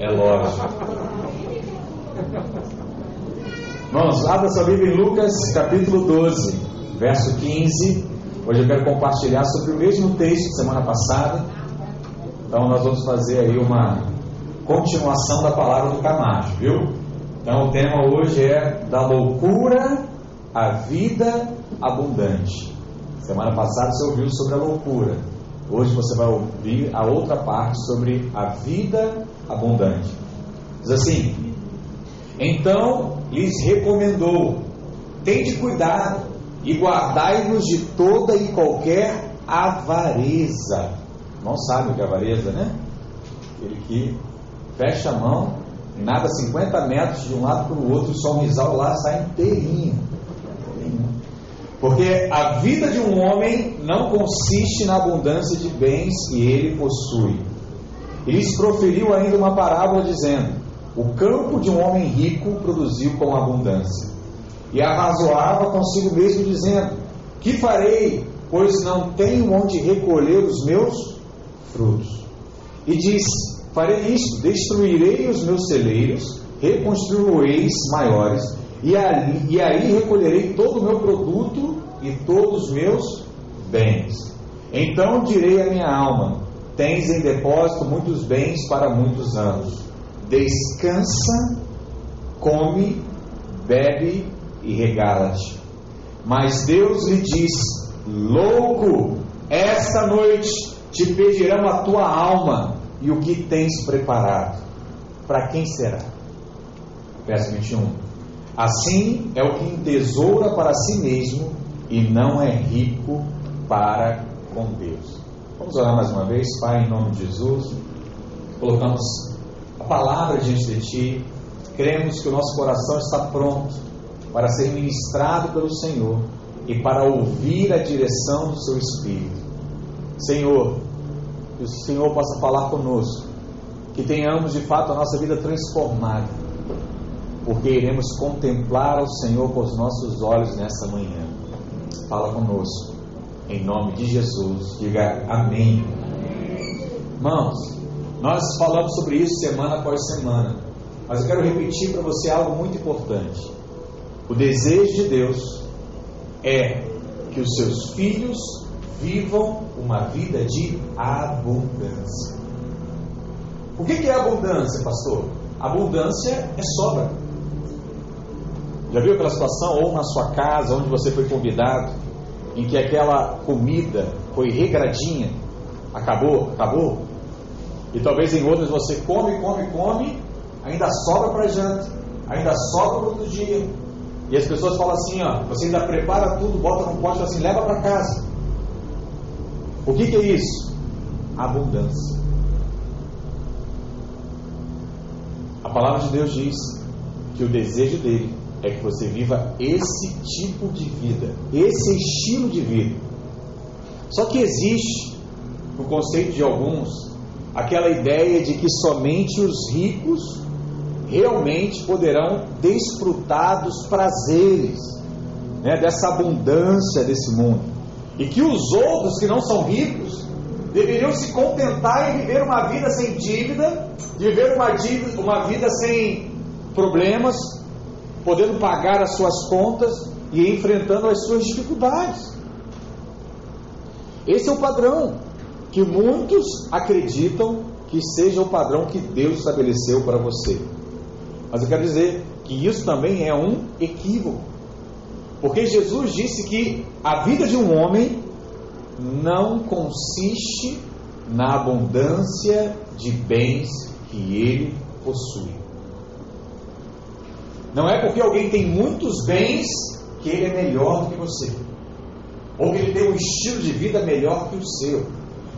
É lógico. Vamos, abra sua Bíblia em Lucas capítulo 12, verso 15. Hoje eu quero compartilhar sobre o mesmo texto de semana passada. Então nós vamos fazer aí uma continuação da palavra do Camacho, viu? Então o tema hoje é da loucura à vida abundante. Semana passada você ouviu sobre a loucura. Hoje você vai ouvir a outra parte sobre a vida abundante. Diz assim: Então lhes recomendou: Tende cuidado e guardai-vos de toda e qualquer avareza. Não sabe o que é avareza, né? Ele que fecha a mão, nada 50 metros de um lado para o outro, só um risal lá sai inteirinho. Porque a vida de um homem não consiste na abundância de bens que ele possui. E lhes proferiu ainda uma parábola dizendo: O campo de um homem rico produziu com abundância. E arrazoava consigo mesmo, dizendo: Que farei, pois não tenho onde recolher os meus frutos? E diz: Farei isto: destruirei os meus celeiros, reconstruí-los maiores, e, ali, e aí recolherei todo o meu produto e todos os meus bens. Então direi à minha alma: Tens em depósito muitos bens para muitos anos. Descansa, come, bebe e regala-te. Mas Deus lhe diz: Louco, esta noite te pedirão a tua alma e o que tens preparado. Para quem será? Verso 21. Assim é o que entesoura para si mesmo e não é rico para com Deus. Vamos orar mais uma vez, Pai, em nome de Jesus. Colocamos a palavra diante de Ti. Cremos que o nosso coração está pronto para ser ministrado pelo Senhor e para ouvir a direção do Seu Espírito. Senhor, que o Senhor possa falar conosco, que tenhamos de fato a nossa vida transformada, porque iremos contemplar o Senhor com os nossos olhos nessa manhã. Fala conosco, em nome de Jesus, diga amém. Irmãos, nós falamos sobre isso semana após semana, mas eu quero repetir para você algo muito importante. O desejo de Deus é que os seus filhos vivam uma vida de abundância. O que é abundância, pastor? Abundância é sobra. Já viu aquela situação, ou na sua casa, onde você foi convidado, em que aquela comida foi regradinha, acabou, acabou? E talvez em outras você come, come, come, ainda sobra para janta, ainda sobra para outro dia. E as pessoas falam assim, ó, você ainda prepara tudo, bota no pote assim, leva para casa. O que, que é isso? Abundância. A palavra de Deus diz que o desejo dele é que você viva esse tipo de vida, esse estilo de vida. Só que existe, no conceito de alguns, aquela ideia de que somente os ricos realmente poderão desfrutar dos prazeres né, dessa abundância desse mundo. E que os outros que não são ricos deveriam se contentar em viver uma vida sem dívida, viver uma, dívida, uma vida sem problemas, podendo pagar as suas contas e enfrentando as suas dificuldades. Esse é o padrão que muitos acreditam que seja o padrão que Deus estabeleceu para você. Mas eu quero dizer que isso também é um equívoco. Porque Jesus disse que a vida de um homem não consiste na abundância de bens que ele possui. Não é porque alguém tem muitos bens que ele é melhor do que você. Ou que ele tem um estilo de vida melhor que o seu.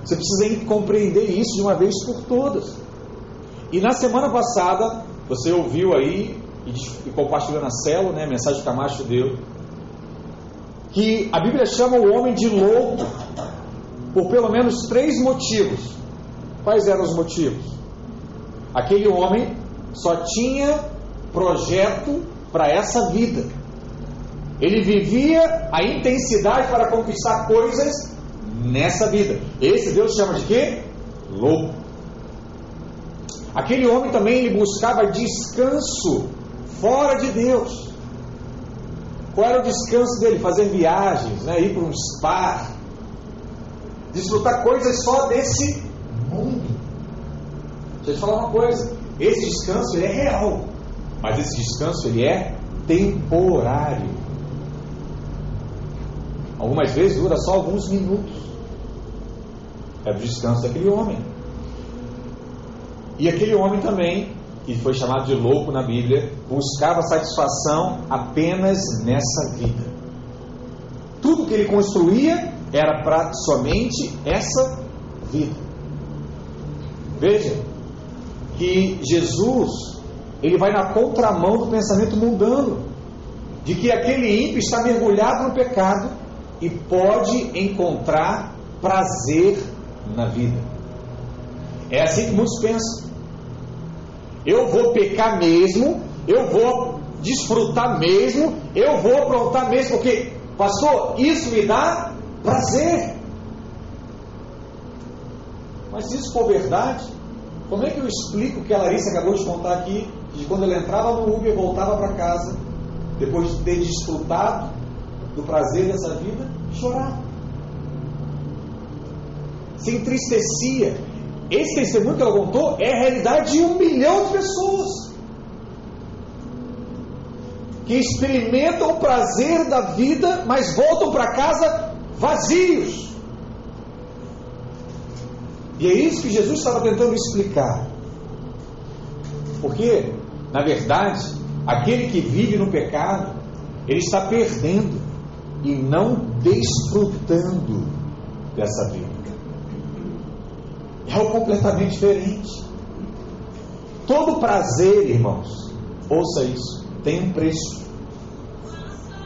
Você precisa compreender isso de uma vez por todas. E na semana passada, você ouviu aí e, compartilhou na célula, né, a mensagem que Camacho deu, que a Bíblia chama o homem de louco por pelo menos três motivos. Quais eram os motivos? Aquele homem só tinha projeto para essa vida. Ele vivia a intensidade para conquistar coisas nessa vida. Esse Deus chama de quê? Louco. Aquele homem também ele buscava descanso fora de Deus. Qual era o descanso dele? Fazer viagens, né? ir para um spa, desfrutar coisas só desse mundo. Deixa eu te falar uma coisa: esse descanso é real, mas esse descanso ele é temporário. Algumas vezes dura só alguns minutos. É o descanso daquele homem. E aquele homem também, que foi chamado de louco na Bíblia, buscava satisfação apenas nessa vida. Tudo que ele construía era para somente essa vida. Veja que Jesus ele vai na contramão do pensamento mundano, de que aquele ímpio está mergulhado no pecado e pode encontrar prazer na vida. É assim que muitos pensam. Eu vou pecar mesmo, eu vou desfrutar mesmo, eu vou aprontar mesmo, porque, pastor, isso me dá prazer. Mas se isso for verdade, como é que eu explico o que a Larissa acabou de contar aqui, de quando ela entrava no Uber e voltava para casa, depois de ter desfrutado do prazer dessa vida, chorar? Se entristecia. Esse testemunho que ela contou é a realidade de um milhão de pessoas que experimentam o prazer da vida, mas voltam para casa vazios. E é isso que Jesus estava tentando explicar. Porque, na verdade, aquele que vive no pecado, ele está perdendo e não desfrutando dessa vida. É algo completamente diferente. Todo prazer, irmãos, ouça isso, tem um preço.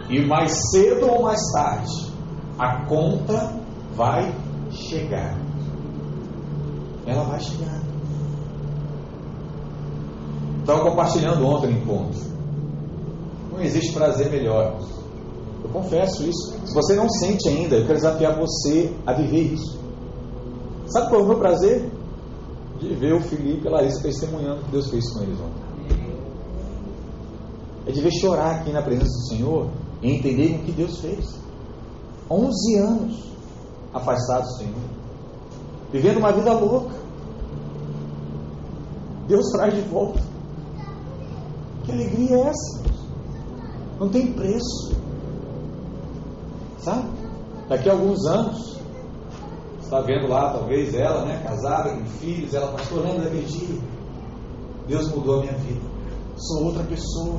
E mais cedo ou mais tarde, a conta vai chegar ela vai chegar. Estava compartilhando ontem no encontro. Não existe prazer melhor. Eu confesso isso. Se você não sente ainda, eu quero desafiar você a viver isso. Sabe qual é o meu prazer? De ver o Felipe e a Larissa testemunhando o que Deus fez com eles ontem. É de ver chorar aqui na presença do Senhor e entender o que Deus fez. 11 anos afastados do Senhor vivendo uma vida louca. Deus traz de volta. Que alegria é essa? Não tem preço. Sabe? Daqui a alguns anos, está vendo lá, talvez ela, né, casada, com filhos, ela, pastor, lembra daquele dia? Deus mudou a minha vida. Sou outra pessoa.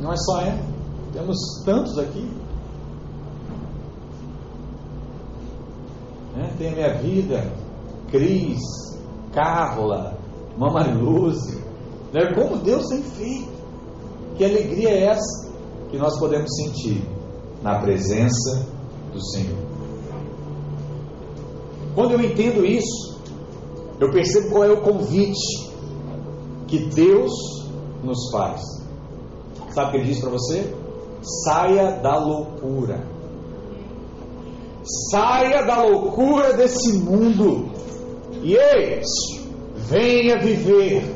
Não é só ela. Temos tantos aqui. Né? Tem a minha vida, Cris, Carla, Mamaluze. Né? Como Deus tem feito. Que alegria é essa que nós podemos sentir na presença do Senhor. Quando eu entendo isso, eu percebo qual é o convite que Deus nos faz. Sabe o que ele diz para você? Saia da loucura. Saia da loucura desse mundo e eis, venha viver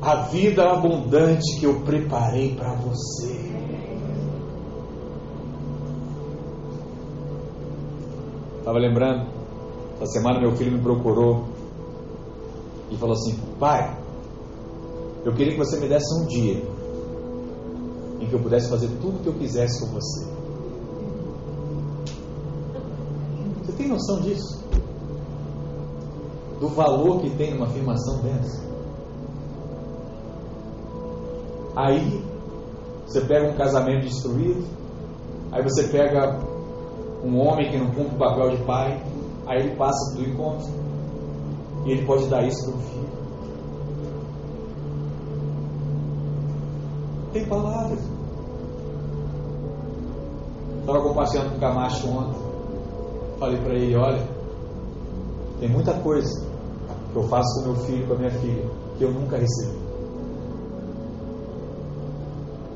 a vida abundante que eu preparei para você. Estava lembrando, essa semana meu filho me procurou e falou assim: Pai, eu queria que você me desse um dia em que eu pudesse fazer tudo o que eu quisesse com você. tem noção disso? Do valor que tem numa afirmação dessa? Aí, você pega um casamento destruído, aí você pega um homem que não cumpre o papel de pai, aí ele passa do encontro. E ele pode dar isso para o filho. Tem palavras. Estava compartilhando com o Camacho ontem. Falei para ele: olha, tem muita coisa que eu faço com meu filho, com a minha filha, que eu nunca recebi.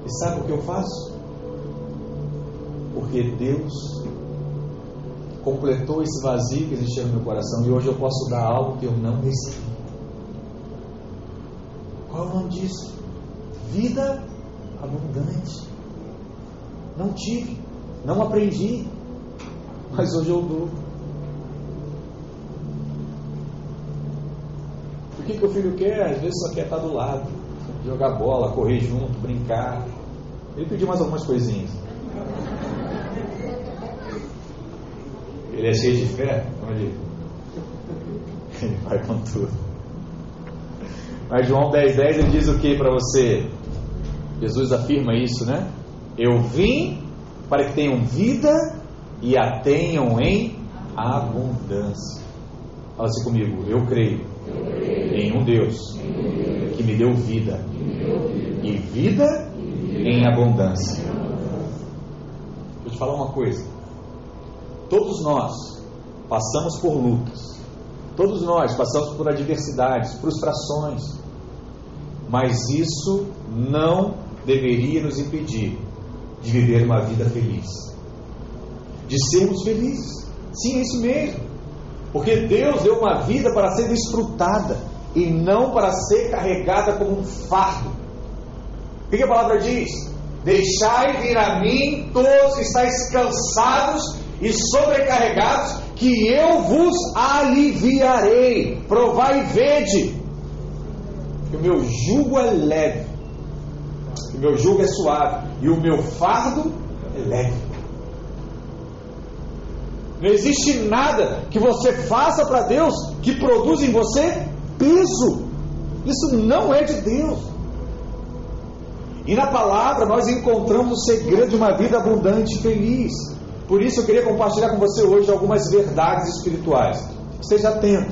E sabe o que eu faço? Porque Deus completou esse vazio que existia no meu coração e hoje eu posso dar algo que eu não recebi. Qual é o nome disso? Vida abundante. Não tive, não aprendi, mas hoje eu dou. O que, que o filho quer? Às vezes só quer estar do lado, jogar bola, correr junto, brincar. Ele pediu mais algumas coisinhas. Ele é cheio de fé? Como ele? Vai com tudo. Mas João 10, 10 ele diz o que para você? Jesus afirma isso, né? Eu vim para que tenham vida e a tenham em abundância. Fala assim comigo, eu creio, em um Deus que me deu vida e vida em abundância. Vou te falar uma coisa. Todos nós passamos por lutas, todos nós passamos por adversidades, frustrações, mas isso não deveria nos impedir de viver uma vida feliz, de sermos felizes. Sim, é isso mesmo, porque Deus deu uma vida para ser desfrutada e não para ser carregada como um fardo. O que a palavra diz? Deixai vir a mim todos que estáis cansados e sobrecarregados, que eu vos aliviarei. Provai e vede, que o meu jugo é leve, o meu jugo é suave, e o meu fardo é leve. Não existe nada que você faça para Deus que produza em você peso. Isso não é de Deus. E na palavra nós encontramos o segredo de uma vida abundante e feliz. Por isso eu queria compartilhar com você hoje algumas verdades espirituais. Esteja atento.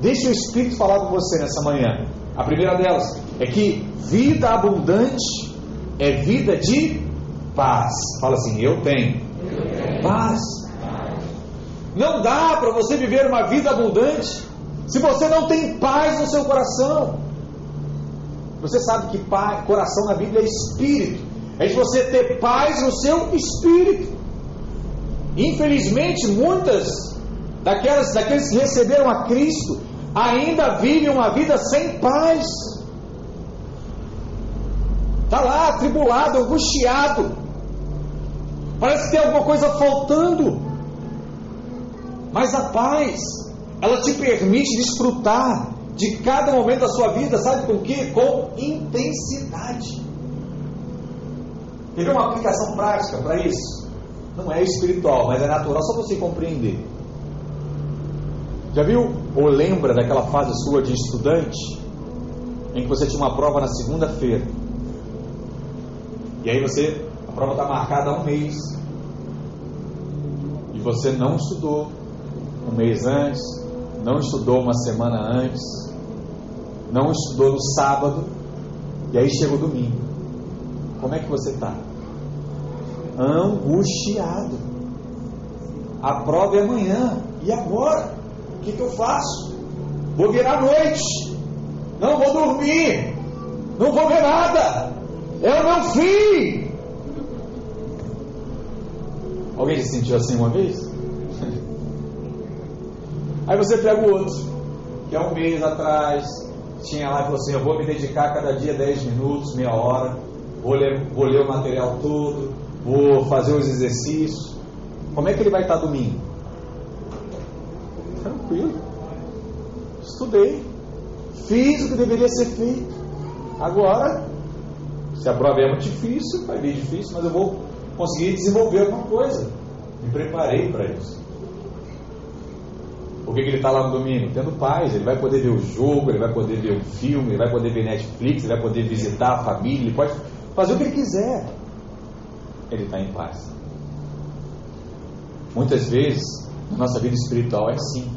Deixe o Espírito falar com você nessa manhã. A primeira delas é que vida abundante é vida de paz. Fala assim: Eu tenho, paz. Não dá para você viver uma vida abundante se você não tem paz no seu coração. Você sabe que coração na Bíblia é espírito. É de você ter paz no seu espírito. Infelizmente, muitas daquelas, daqueles que receberam a Cristo ainda vivem uma vida sem paz. Está lá, atribulado, angustiado. Parece que tem alguma coisa faltando. Mas a paz, ela te permite desfrutar de cada momento da sua vida, sabe com que? Com intensidade. Quer ver uma aplicação prática para isso? Não é espiritual, mas é natural, só você compreender. Já viu ou lembra daquela fase sua de estudante? Em que você tinha uma prova na segunda-feira. E aí você, a prova está marcada há um mês. E você não estudou um mês antes, não estudou uma semana antes, não estudou no sábado, e aí chega o domingo. Como é que você está? angustiado. A prova é amanhã. E agora? O que, que eu faço? Vou virar noite. Não vou dormir. Não vou ver nada. É o meu fim. Alguém se sentiu assim uma vez? Aí você pega o outro, que é um mês atrás, tinha lá e falou assim: Eu vou me dedicar cada dia 10 minutos, meia hora, vou ler, vou ler o material todo, vou fazer os exercícios. Como é que ele vai estar domingo? Tranquilo. Estudei. Fiz o que deveria ser feito. Agora, se a prova é muito difícil, vai vir difícil, mas eu vou conseguir desenvolver alguma coisa. Me preparei para isso. Por que, que ele está lá no domingo? Tendo paz, ele vai poder ver o jogo, ele vai poder ver um filme, ele vai poder ver Netflix, ele vai poder visitar a família, ele pode fazer o que ele quiser ele está em paz. Muitas vezes, a nossa vida espiritual é assim.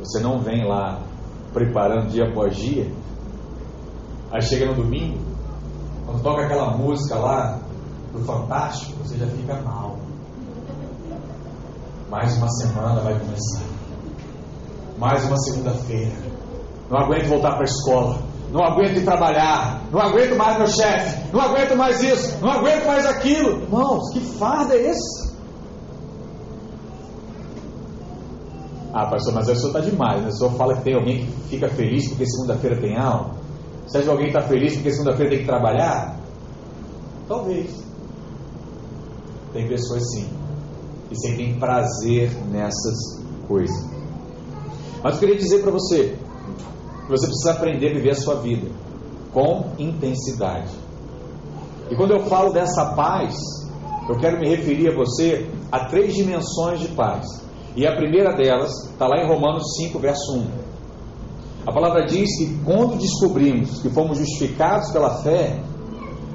Você não vem lá preparando dia após dia, aí chega no domingo, quando toca aquela música lá do Fantástico, você já fica mal. Mais uma semana vai começar. Mais uma segunda-feira. Não aguento voltar para a escola não aguento ir trabalhar, não aguento mais meu chefe, não aguento mais isso, não aguento mais aquilo. Irmãos, que farda é esse? Ah, pastor, mas o senhor está demais. Né? O senhor fala que tem alguém que fica feliz porque segunda-feira tem aula? Você acha que alguém está feliz porque segunda-feira tem que trabalhar? Talvez. Tem pessoas sim. E sentem prazer nessas coisas. Mas eu queria dizer para você que você precisa aprender a viver a sua vida com intensidade. E quando eu falo dessa paz, eu quero me referir a você a três dimensões de paz. E a primeira delas está lá em Romanos 5, verso 1. A palavra diz que quando descobrimos que fomos justificados pela fé,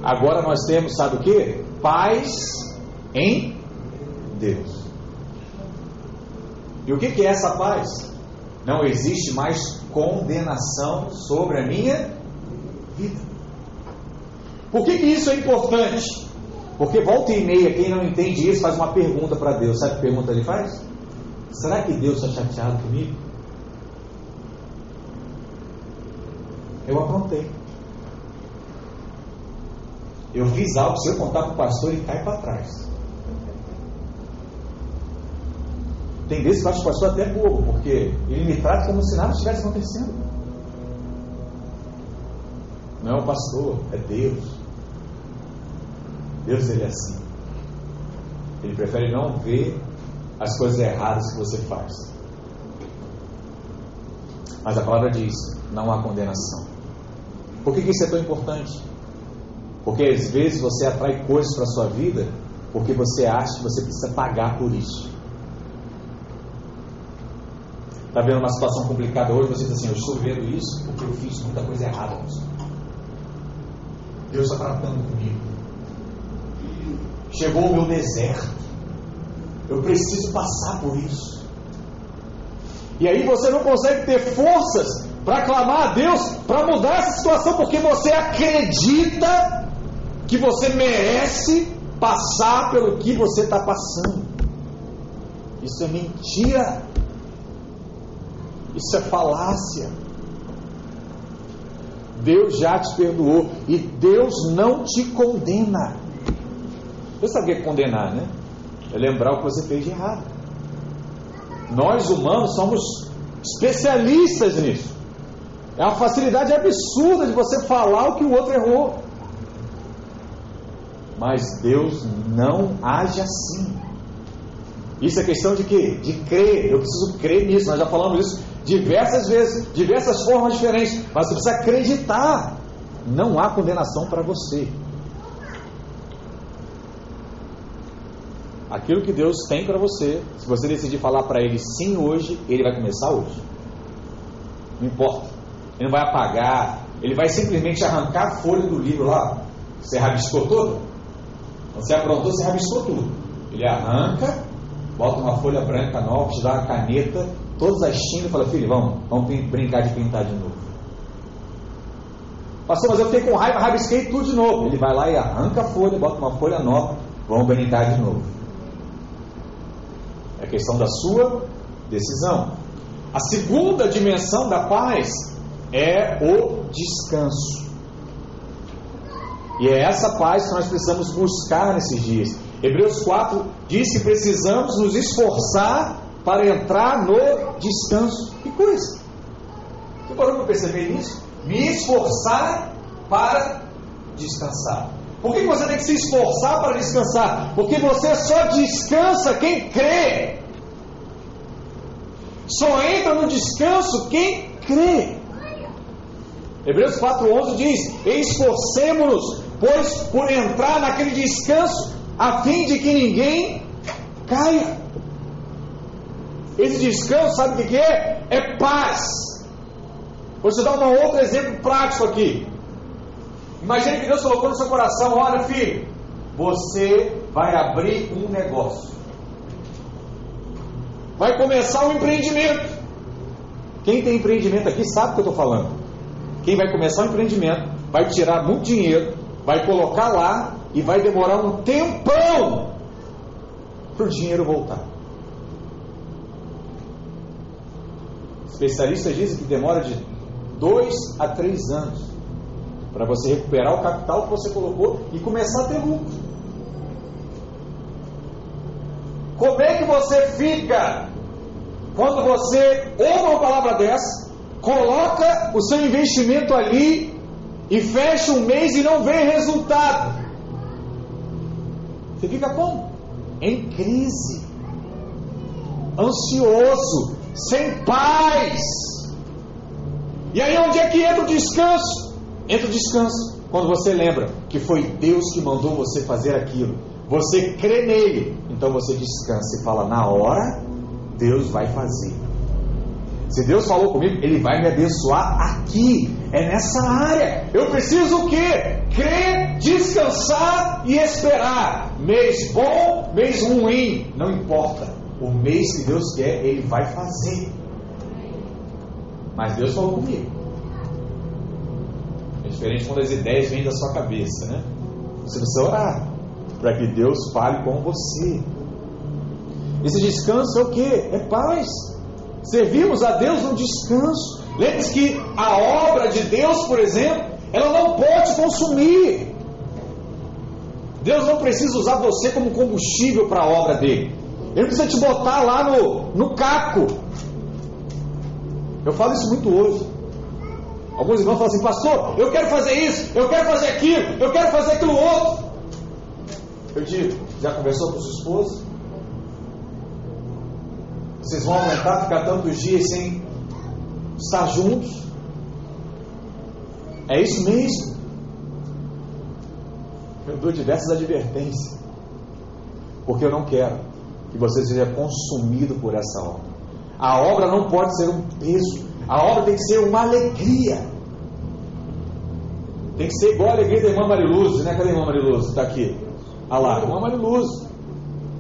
agora nós temos, sabe o que? Paz em Deus. E o que é essa paz? Não existe mais condenação sobre a minha vida. Por que, que isso é importante? Porque volta e meia, quem não entende isso faz uma pergunta para Deus. Sabe que pergunta ele faz? Será que Deus está chateado comigo? Eu aprontei. Eu fiz algo, se eu contar para o pastor, ele cai para trás. Tem vezes que eu acho o pastor até bobo, porque ele me trata como se nada estivesse acontecendo. Não é o pastor, é Deus. Deus ele é assim. Ele prefere não ver as coisas erradas que você faz. Mas a palavra diz: não há condenação. Por que, que isso é tão importante? Porque às vezes você atrai coisas para a sua vida porque você acha que você precisa pagar por isso. Está vendo uma situação complicada hoje, você diz assim, eu estou vendo isso porque eu fiz muita coisa errada. Deus está tratando comigo. Chegou o meu deserto. Eu preciso passar por isso. E aí você não consegue ter forças para clamar a Deus para mudar essa situação, porque você acredita que você merece passar pelo que você está passando. Isso é mentira. Isso é falácia. Deus já te perdoou e Deus não te condena. Você sabe o que condenar, né? É lembrar o que você fez de errado. Nós humanos somos especialistas nisso. É uma facilidade absurda de você falar o que o outro errou. Mas Deus não age assim. Isso é questão de quê? De crer. Eu preciso crer nisso. Nós já falamos isso diversas vezes, diversas formas diferentes. Mas você precisa acreditar. Não há condenação para você. Aquilo que Deus tem para você, se você decidir falar para Ele sim hoje, Ele vai começar hoje. Não importa. Ele não vai apagar. Ele vai simplesmente arrancar a folha do livro lá. Você rabiscou todo? Você aprontou, você rabiscou tudo. Ele arranca, bota uma folha branca nova, te dá uma caneta, todas as tintas e fala, filho, vamos, vamos brincar de pintar de novo. Pastor, mas eu fiquei com raiva, rabisquei tudo de novo. Ele vai lá e arranca a folha, bota uma folha nova, vamos brincar de novo. É questão da sua decisão. A segunda dimensão da paz é o descanso. E é essa paz que nós precisamos buscar nesses dias. Hebreus 4 diz que precisamos nos esforçar para entrar no descanso. Que coisa! Você parou para perceber isso? Me esforçar para descansar. Por que você tem que se esforçar para descansar? Porque você só descansa quem crê. Só entra no descanso quem crê. Hebreus 4,11 diz: Esforcemos-nos, pois, por entrar naquele descanso, a fim de que ninguém caia. Esse descanso, sabe o que é? É paz. Vou te dar um outro exemplo prático aqui. Imagine que Deus colocou no seu coração: olha, filho, você vai abrir um negócio. Vai começar um empreendimento. Quem tem empreendimento aqui sabe o que eu estou falando. Quem vai começar um empreendimento vai tirar muito dinheiro, vai colocar lá e vai demorar um tempão para o dinheiro voltar. Especialistas dizem que demora de dois a três anos para você recuperar o capital que você colocou e começar a ter lucro. Como é que você fica quando você ouve uma palavra dessa, coloca o seu investimento ali e fecha um mês e não vê resultado? Você fica como? Em crise, ansioso, sem paz. E aí onde é que entra o descanso? Entra o descanso quando você lembra que foi Deus que mandou você fazer aquilo. Você crê nele, então você descansa e fala: na hora, Deus vai fazer. Se Deus falou comigo, Ele vai me abençoar aqui, é nessa área. Eu preciso o quê? Crer, descansar e esperar. Mês bom, mês ruim, não importa. O mês que Deus quer, Ele vai fazer. Mas Deus falou comigo. É diferente quando as ideias vêm da sua cabeça, né? Você precisa orar para que Deus fale com você. Esse descanso é o que? É paz. Servimos a Deus no descanso. Lembre-se que a obra de Deus, por exemplo, ela não pode consumir. Deus não precisa usar você como combustível para a obra dele. Ele precisa te botar lá no, no caco. Eu falo isso muito hoje. Alguns irmãos falam assim, pastor, eu quero fazer isso, eu quero fazer aquilo, eu quero fazer aquilo outro. Eu digo, já conversou com sua esposa? Vocês vão aumentar, ficar tantos dias sem estar juntos? É isso mesmo? Eu dou diversas advertências, porque eu não quero que você seja consumido por essa obra. A obra não pode ser um peso, a obra tem que ser uma alegria. Tem que ser igual a alegria da irmã Mariluz, né? Cadê a irmã Mariluz? Está aqui. Olha lá, irmã Mariluz,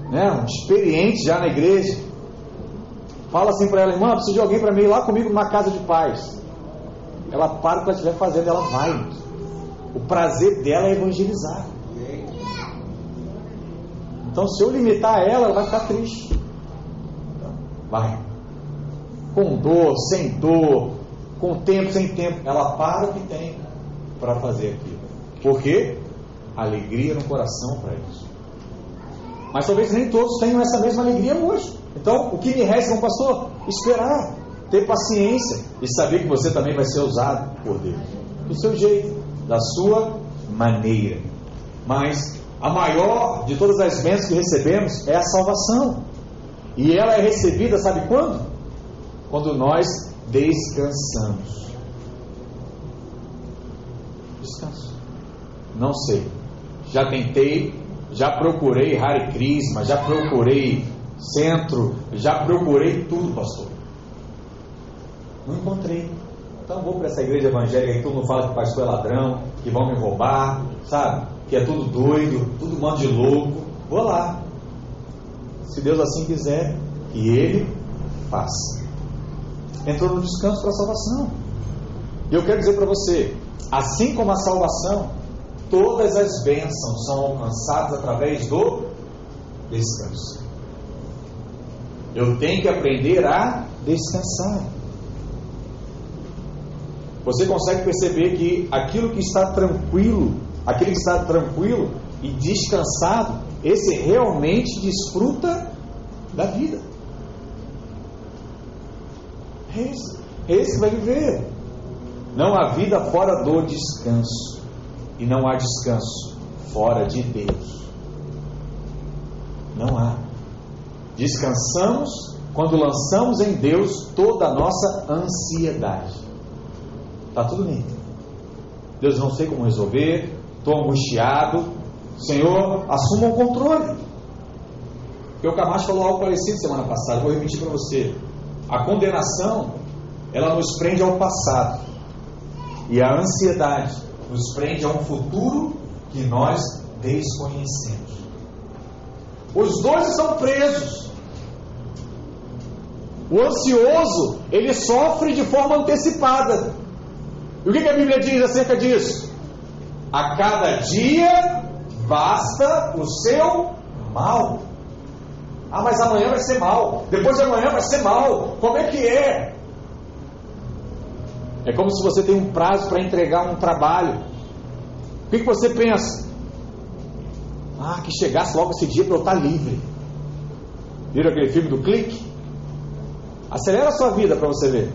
né? Um experiente já na igreja. Fala assim para ela, irmã, preciso de alguém para mim ir lá comigo numa casa de paz. Ela para o que ela estiver fazendo, ela vai. O prazer dela é evangelizar. Então, se eu limitar ela, ela vai ficar triste. Vai. Com dor, sem dor, com tempo, sem tempo. Ela para o que tem para fazer aquilo. Por quê? Alegria no coração para isso. Mas talvez nem todos tenham essa mesma alegria hoje. Então, o que me resta como pastor? Esperar, ter paciência e saber que você também vai ser usado por Deus. Do seu jeito, da sua maneira. Mas a maior de todas as bênçãos que recebemos é a salvação. E ela é recebida, sabe quando? Quando nós descansamos. Descanso. Não sei. Já tentei, já procurei Hare Krishna, já procurei centro, já procurei tudo, pastor. Não encontrei. Então vou para essa igreja evangélica que todo mundo fala que o pastor é ladrão, que vão me roubar, sabe? Que é tudo doido, tudo mando de louco. Vou lá. Se Deus assim quiser, que Ele faça. Entrou no descanso para a salvação. E eu quero dizer para você, assim como a salvação, todas as bênçãos são alcançadas através do descanso. Eu tenho que aprender a descansar. Você consegue perceber que aquilo que está tranquilo, aquele que está tranquilo e descansado, esse realmente desfruta da vida. É esse, é esse vai viver. Não há vida fora do descanso. E não há descanso fora de Deus. Não há. Descansamos quando lançamos em Deus toda a nossa ansiedade. Está tudo bem. Deus não sei como resolver, estou angustiado. Senhor, assuma o controle. Porque o Camacho falou algo parecido semana passada, vou repetir para você. A condenação, ela nos prende ao passado. E a ansiedade nos prende a um futuro que nós desconhecemos. Os dois estão presos. O ansioso, ele sofre de forma antecipada. E o que, que a Bíblia diz acerca disso? A cada dia basta o seu mal. Ah, mas amanhã vai ser mal. Depois de amanhã vai ser mal. Como é que é? É como se você tem um prazo para entregar um trabalho. O que, que você pensa? Ah, que chegasse logo esse dia para eu estar livre. Viram aquele filme do clique? Acelera a sua vida para você ver.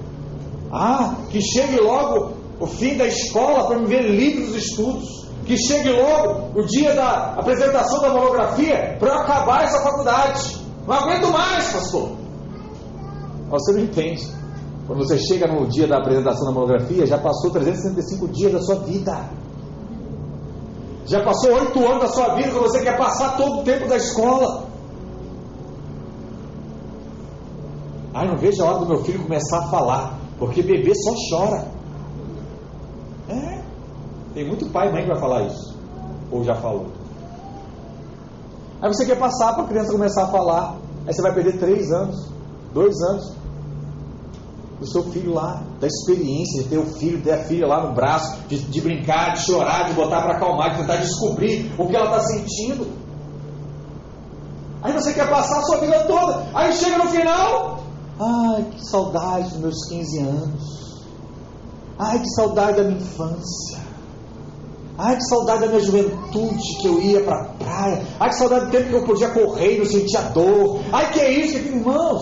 Ah, que chegue logo o fim da escola para me ver livre dos estudos. Que chegue logo o dia da apresentação da monografia para eu acabar essa faculdade. Não aguento mais, pastor. Você não entende. Quando você chega no dia da apresentação da monografia, já passou 365 dias da sua vida. Já passou oito anos da sua vida que você quer passar todo o tempo da escola. Ai, não vejo a hora do meu filho começar a falar, porque bebê só chora. Tem muito pai e mãe que vai falar isso. Ou já falou. Aí você quer passar para a criança começar a falar. Aí você vai perder três anos, dois anos do seu filho lá, da experiência de ter o filho, ter a filha lá no braço, de, de brincar, de chorar, de botar para acalmar, de tentar descobrir o que ela está sentindo. Aí você quer passar a sua vida toda. Aí chega no final. Ai, que saudade dos meus 15 anos. Ai, que saudade da minha infância. Ai, que saudade da minha juventude que eu ia para a praia. Ai, que saudade do tempo que eu podia correr e não sentia dor. Ai, que é isso, irmãos.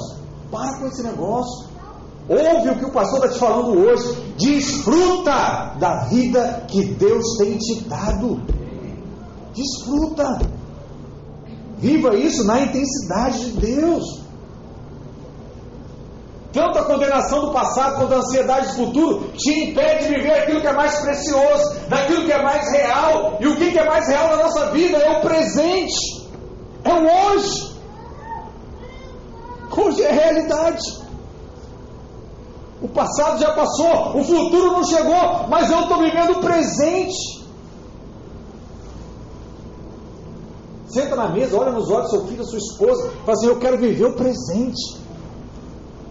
Para com esse negócio. Ouve o que o pastor está te falando hoje. Desfruta da vida que Deus tem te dado. Desfruta. Viva isso na intensidade de Deus. Tanto a condenação do passado quanto a ansiedade do futuro te impede de viver aquilo que é mais precioso, daquilo que é mais real. E o que é mais real na nossa vida é o presente, é o hoje. Hoje é realidade. O passado já passou, o futuro não chegou, mas eu estou vivendo o presente. Senta na mesa, olha nos olhos do seu filho, da sua esposa, fala assim: Eu quero viver o presente.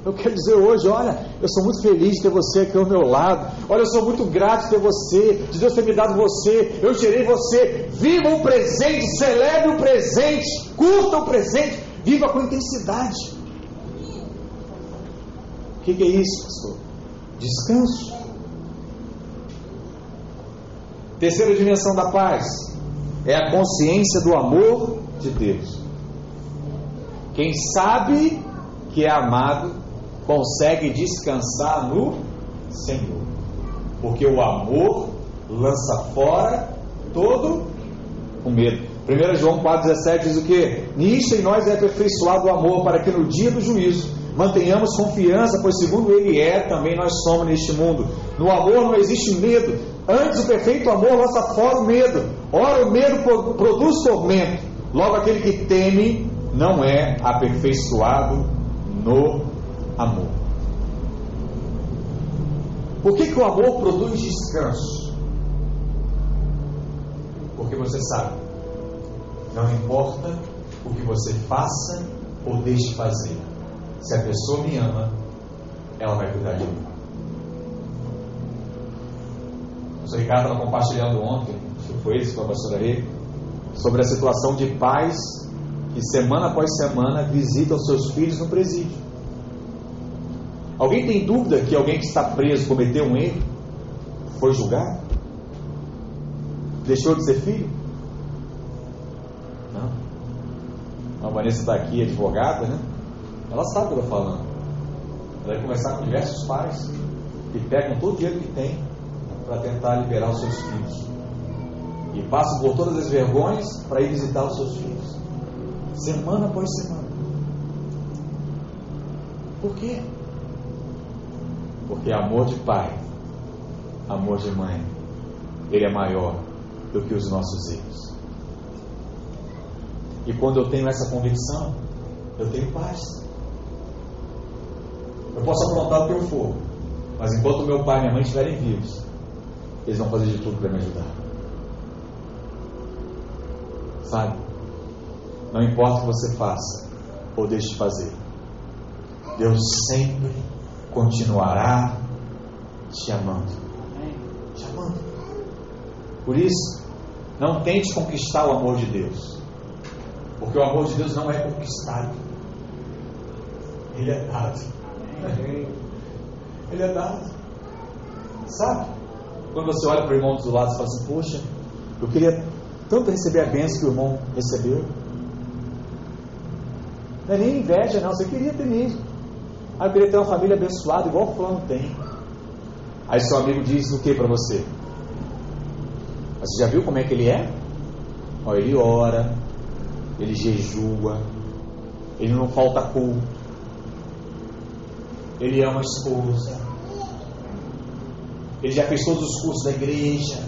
Eu quero dizer hoje, olha, eu sou muito feliz de ter você aqui ao meu lado. Olha, eu sou muito grato de ter você, de Deus ter me dado você. Eu gerei você. Viva o presente, celebre o presente, curta o presente, viva com intensidade. O que, que é isso, pastor? Descanso. Terceira dimensão da paz é a consciência do amor de Deus. Quem sabe que é amado consegue descansar no Senhor. Porque o amor lança fora todo o medo. 1 João 4,17 diz o que? Nisto em nós é aperfeiçoado o amor, para que no dia do juízo mantenhamos confiança, pois segundo Ele é, também nós somos neste mundo. No amor não existe medo, antes o perfeito amor lança fora o medo. Ora, o medo produz tormento, logo aquele que teme não é aperfeiçoado no amor. Por que, que o amor produz descanso? Porque você sabe, não importa o que você faça ou deixe de fazer, se a pessoa me ama, ela vai cuidar de mim. O pastor Ricardo estava compartilhando ontem, acho que foi isso com a pastora Rê, sobre a situação de pais que semana após semana visitam seus filhos no presídio. Alguém tem dúvida que alguém que está preso cometeu um erro? Foi julgado? Deixou de ser filho? Não. A Vanessa está aqui, advogada, né? Ela sabe o que eu estou falando. Ela vai conversar com diversos pais que pegam todo o dinheiro que tem para tentar liberar os seus filhos. E passam por todas as vergonhas para ir visitar os seus filhos. Semana após semana. Por quê? Porque amor de pai, amor de mãe, ele é maior do que os nossos erros. E quando eu tenho essa convicção, eu tenho paz. Eu posso aprontar o que eu for, mas enquanto meu pai e minha mãe estiverem vivos, eles vão fazer de tudo para me ajudar. Sabe? Não importa o que você faça ou deixe de fazer, Deus sempre continuará te amando. Te amando. Por isso, não tente conquistar o amor de Deus. Porque o amor de Deus não é conquistado. Ele é dado. Ele é dado. Sabe? Quando você olha para o irmão do lado e fala assim, poxa, eu queria tanto receber a bênção que o irmão recebeu. Não é nem inveja, não, você queria ter mesmo. Ah, eu queria ter uma família abençoada igual o fulano tem. Aí seu amigo diz o que para você? Você já viu como é que ele é? Ó, ele ora, ele jejua, ele não falta culto, ele ama a esposa, ele já fez todos os cursos da igreja.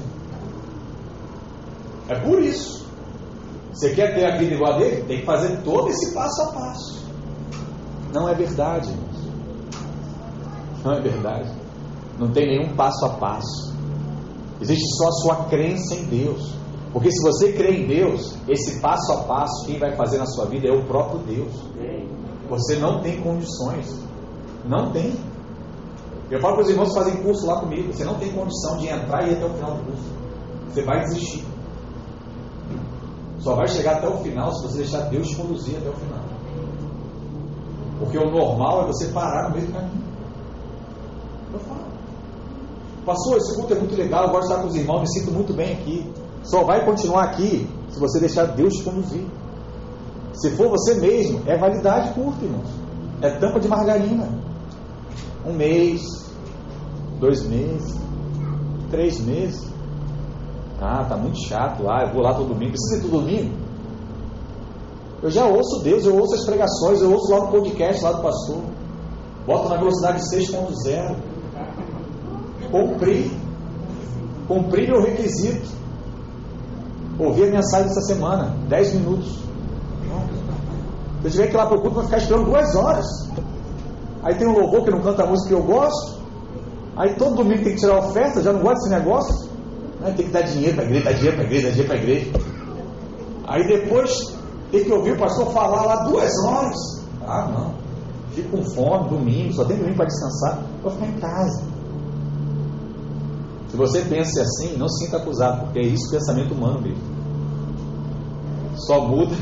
É por isso. Você quer ter a vida igual a dele? Tem que fazer todo esse passo a passo. Não é verdade. Não é verdade. Não tem nenhum passo a passo. Existe só a sua crença em Deus. Porque se você crê em Deus, esse passo a passo, quem vai fazer na sua vida é o próprio Deus. Você não tem condições. Não tem. Eu falo para os irmãos que fazem curso lá comigo. Você não tem condição de entrar e ir até o final do curso. Você vai desistir. Só vai chegar até o final se você deixar Deus te conduzir até o final. Porque o normal é você parar no meio do caminho. Eu falo. Pastor, esse culto é muito legal, eu gosto de estar com os irmãos, me sinto muito bem aqui. Só vai continuar aqui se você deixar Deus te conduzir. Se for você mesmo, é validade curta, irmãos. É tampa de margarina. Um mês, dois meses, três meses. Ah, tá muito chato lá, eu vou lá todo domingo. Precisa ir todo domingo? Eu já ouço Deus, eu ouço as pregações, eu ouço lá no podcast lá do pastor. Boto na velocidade 6.0. Cumpri. Cumpri meu requisito. Ouvi a mensagem dessa semana, 10 minutos. Se eu tiver que ir lá para o culto, vou ficar esperando duas horas. Aí tem um louvor que não canta a música que eu gosto. Aí todo domingo tem que tirar oferta, já não gosto desse negócio. Né? Tem que dar dinheiro para a igreja, dar dinheiro para a igreja, dar dinheiro para a igreja. Aí depois tem que ouvir o pastor falar lá duas horas. Ah, não. Fico com fome, domingo, só tem domingo para descansar. Vou ficar em casa. Se você pensa assim, não se sinta acusado, porque é isso pensamento humano mesmo. Só muda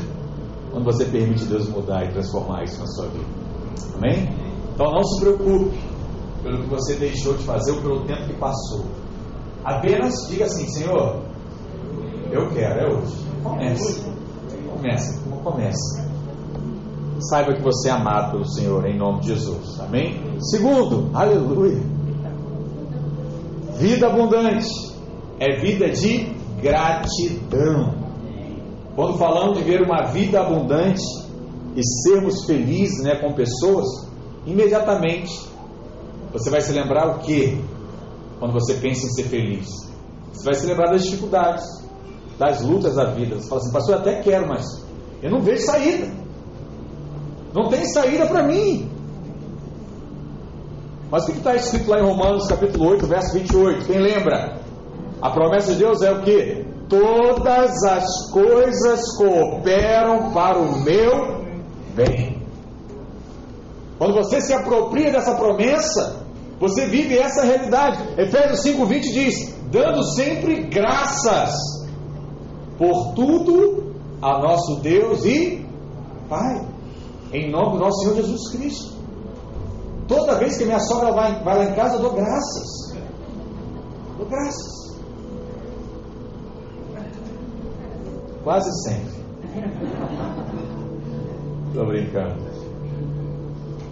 quando você permite Deus mudar e transformar isso na sua vida. Amém? Então não se preocupe pelo que você deixou de fazer ou pelo tempo que passou. Apenas diga assim, Senhor, eu quero, é hoje. Comece. Comece, comece. Saiba que você é amado pelo Senhor, em nome de Jesus. Amém? Segundo, aleluia. Vida abundante é vida de gratidão. Quando falamos de ver uma vida abundante e sermos felizes né, com pessoas, imediatamente você vai se lembrar o que? Quando você pensa em ser feliz, você vai se lembrar das dificuldades, das lutas da vida. Você fala assim, pastor, eu até quero, mas eu não vejo saída. Não tem saída para mim. Mas o que está escrito lá em Romanos capítulo 8, verso 28? Quem lembra? A promessa de Deus é o que? Todas as coisas cooperam para o meu bem. Quando você se apropria dessa promessa, você vive essa realidade. Efésios 5,20 diz: dando sempre graças por tudo a nosso Deus e Pai, em nome do nosso Senhor Jesus Cristo. Toda vez que minha sogra vai, vai lá em casa, eu dou graças. Dou graças. Quase sempre. Estou brincando.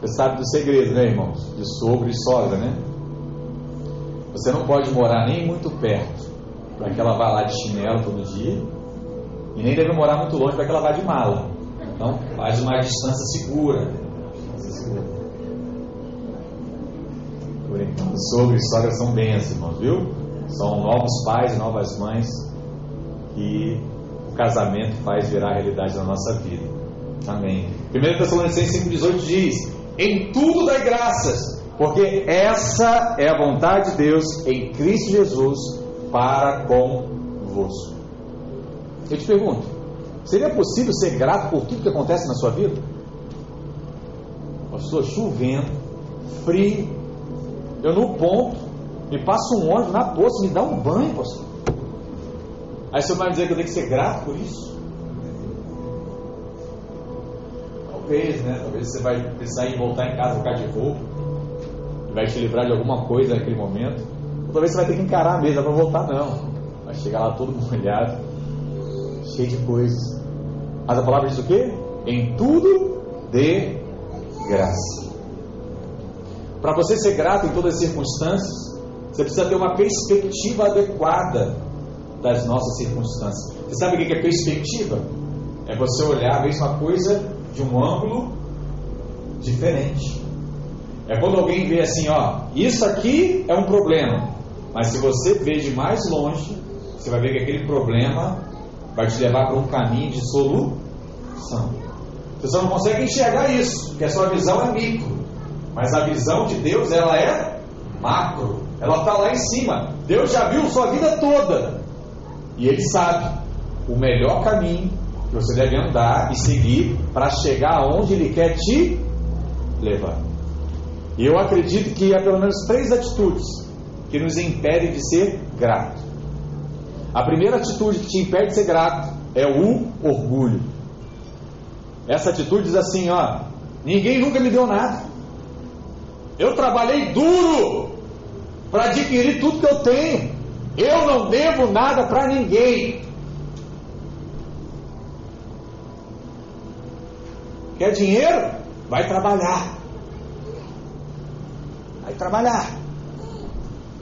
Você sabe do segredo, né, irmãos? De sogro e sogra, né? Você não pode morar nem muito perto para que ela vá lá de chinelo todo dia, e nem deve morar muito longe para que ela vá de mala. Então, faz uma distância segura. Brincando. Sogro e sogra são bênçãos, viu? São novos pais e novas mães que o casamento faz virar realidade na nossa vida. Amém. 1 Tessalonicenses 5,18 diz: Em tudo dai graças, porque essa é a vontade de Deus em Cristo Jesus para convosco. Eu te pergunto: seria possível ser grato por tudo que acontece na sua vida? Pastor, chovendo, frio, eu no ponto, me passo um ônibus na poça, me dá um banho, pastor. Aí você vai dizer que eu tenho que ser grato por isso? Talvez, né? Talvez você vai precisar em voltar em casa, ficar de roupa, vai te livrar de alguma coisa naquele momento. Ou talvez você vai ter que encarar mesmo, não vai voltar não. Vai chegar lá todo molhado, cheio de coisas. Mas a palavra diz o quê? Em tudo dê graça. Para você ser grato em todas as circunstâncias, você precisa ter uma perspectiva adequada das nossas circunstâncias. Você sabe o que é perspectiva? É você olhar a mesma coisa de um ângulo diferente. É quando alguém vê assim, ó, isso aqui é um problema, mas se você vê de mais longe, você vai ver que aquele problema vai te levar para um caminho de solução. Você só não consegue enxergar isso, porque a sua visão é micro. Mas a visão de Deus, ela é macro. Ela está lá em cima. Deus já viu sua vida toda. E Ele sabe o melhor caminho que você deve andar e seguir para chegar aonde Ele quer te levar. E eu acredito que há pelo menos três atitudes que nos impedem de ser grato. A primeira atitude que te impede de ser grato é o orgulho. Essa atitude diz assim: ó, ninguém nunca me deu nada. Eu trabalhei duro para adquirir tudo que eu tenho. Eu não devo nada para ninguém. Quer dinheiro? Vai trabalhar. Vai trabalhar.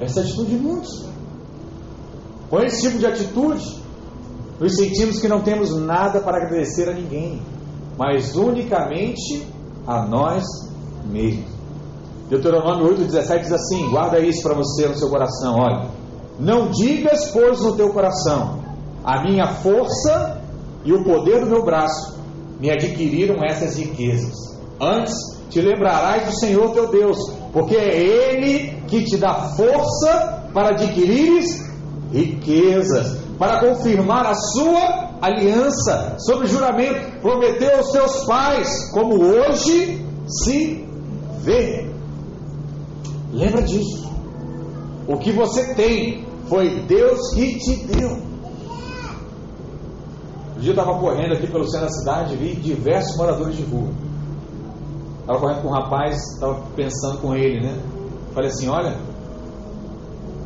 Essa é a atitude de muitos. Com esse tipo de atitude, nos sentimos que não temos nada para agradecer a ninguém, mas unicamente a nós mesmos. Deuteronômio 8,17 diz assim: guarda isso para você no seu coração, olha. Não digas, pois, no teu coração, a minha força e o poder do meu braço me adquiriram essas riquezas. Antes te lembrarás do Senhor teu Deus, porque é Ele que te dá força para adquirires riquezas, para confirmar a sua aliança, sob juramento, prometeu aos seus pais, como hoje se vê. Lembra disso. O que você tem foi Deus que te deu. Um dia eu estava correndo aqui pelo centro da cidade e vi diversos moradores de rua. Estava correndo com um rapaz, estava pensando com ele, né? Falei assim: olha,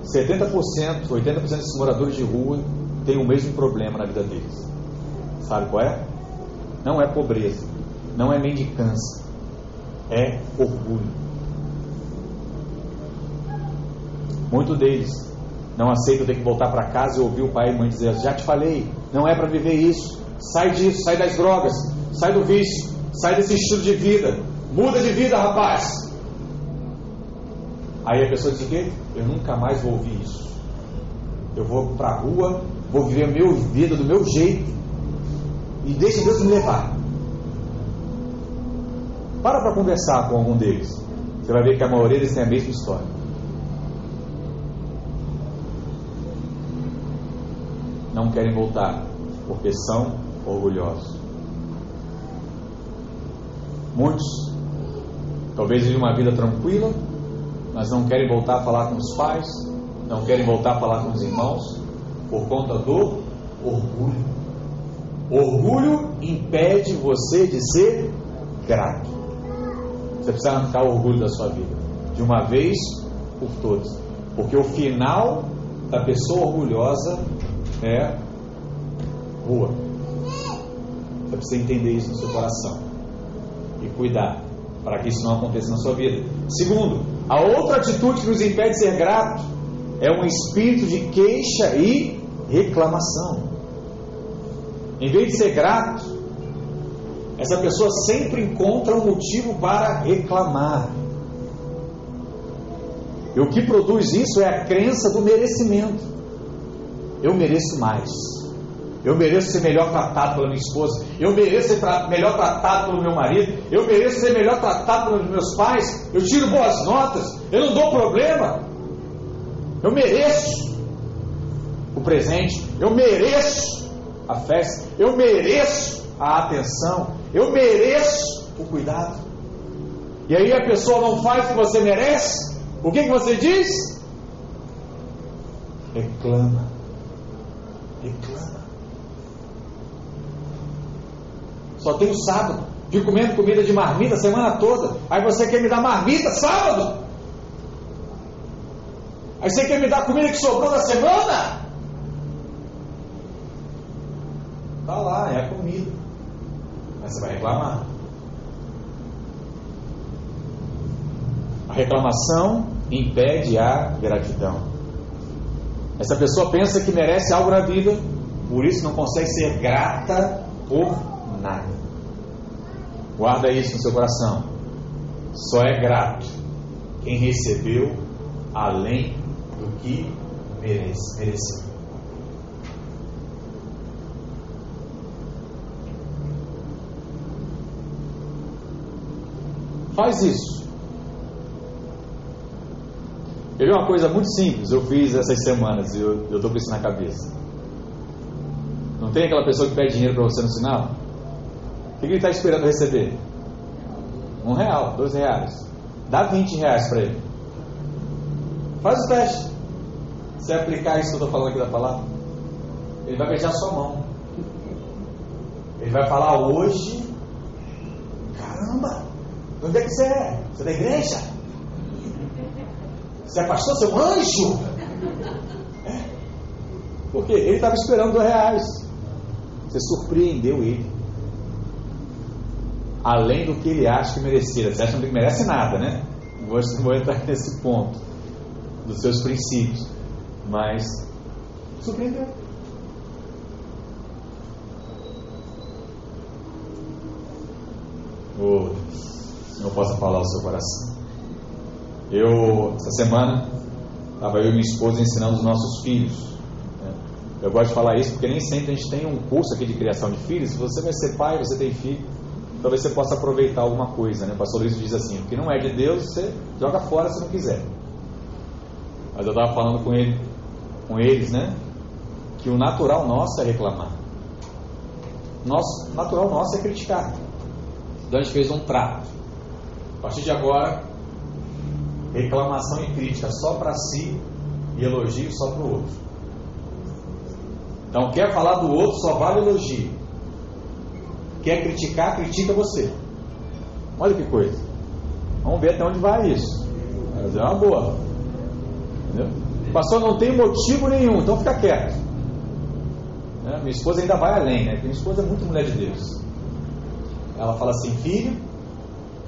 70%, 80% desses moradores de rua têm o mesmo problema na vida deles. Sabe qual é? Não é pobreza, não é mendicância, é orgulho. Muitos deles não aceitam ter que voltar para casa e ouvir o pai e mãe dizer: Já te falei, não é para viver isso. Sai disso, sai das drogas, sai do vício, sai desse estilo de vida. Muda de vida, rapaz. Aí a pessoa diz o quê? Eu nunca mais vou ouvir isso. Eu vou para a rua, vou viver a minha vida do meu jeito e deixa Deus me levar. Para para conversar com algum deles. Você vai ver que a maioria deles tem a mesma história. Não querem voltar, porque são orgulhosos. Muitos, talvez vivem uma vida tranquila, mas não querem voltar a falar com os pais, não querem voltar a falar com os irmãos, por conta do orgulho. Orgulho impede você de ser grato. Você precisa arrancar o orgulho da sua vida, de uma vez por todas, porque o final da pessoa orgulhosa é rua. Você precisa entender isso no seu coração e cuidar para que isso não aconteça na sua vida. Segundo, a outra atitude que nos impede de ser grato é um espírito de queixa e reclamação. Em vez de ser grato, essa pessoa sempre encontra um motivo para reclamar. E o que produz isso é a crença do merecimento. Eu mereço mais. Eu mereço ser melhor tratado pela minha esposa. Eu mereço ser tra melhor tratado pelo meu marido. Eu mereço ser melhor tratado pelos meus pais. Eu tiro boas notas. Eu não dou problema. Eu mereço o presente. Eu mereço a festa. Eu mereço a atenção. Eu mereço o cuidado. E aí a pessoa não faz o que você merece. O que, que você diz? Reclama reclama. Só tem o sábado. De comendo comida de marmita a semana toda. Aí você quer me dar marmita sábado? Aí você quer me dar comida que sobrou da semana? Tá lá, é a comida. Mas você vai reclamar. A reclamação impede a gratidão. Essa pessoa pensa que merece algo na vida, por isso não consegue ser grata por nada. Guarda isso no seu coração. Só é grato quem recebeu além do que merece, mereceu. Faz isso. Eu vi uma coisa muito simples, eu fiz essas semanas e eu estou com isso na cabeça. Não tem aquela pessoa que pede dinheiro para você no sinal? O que ele está esperando receber? Um real, dois reais. Dá 20 reais para ele. Faz o teste. Se aplicar isso que eu estou falando aqui da palavra, ele vai beijar sua mão. Ele vai falar hoje. Caramba, onde é que você é? Você é da igreja? Você é pastor, anjo? É. Por quê? Ele estava esperando dois reais. Você surpreendeu ele. Além do que ele acha que merecia. Você acha que não merece nada, né? Vou, vou entrar nesse ponto dos seus princípios. Mas surpreendeu. Oh, não posso falar o seu coração. Eu, essa semana, estava eu e minha esposa ensinando os nossos filhos. Né? Eu gosto de falar isso porque nem sempre a gente tem um curso aqui de criação de filhos. Se você vai ser pai, você tem filho, talvez você possa aproveitar alguma coisa. Né? O pastor Luiz diz assim: o que não é de Deus, você joga fora se não quiser. Mas eu estava falando com, ele, com eles, né? Que o natural nosso é reclamar. Nosso, natural nosso é criticar. Então a gente fez um trato. A partir de agora, reclamação e crítica só para si e elogio só para o outro. Então, quer falar do outro, só vale elogio. Quer criticar, critica você. Olha que coisa. Vamos ver até onde vai isso. Mas é uma boa. Entendeu? Pastor, não tem motivo nenhum, então fica quieto. Né? Minha esposa ainda vai além, né? Minha esposa é muito mulher de Deus. Ela fala assim, filho,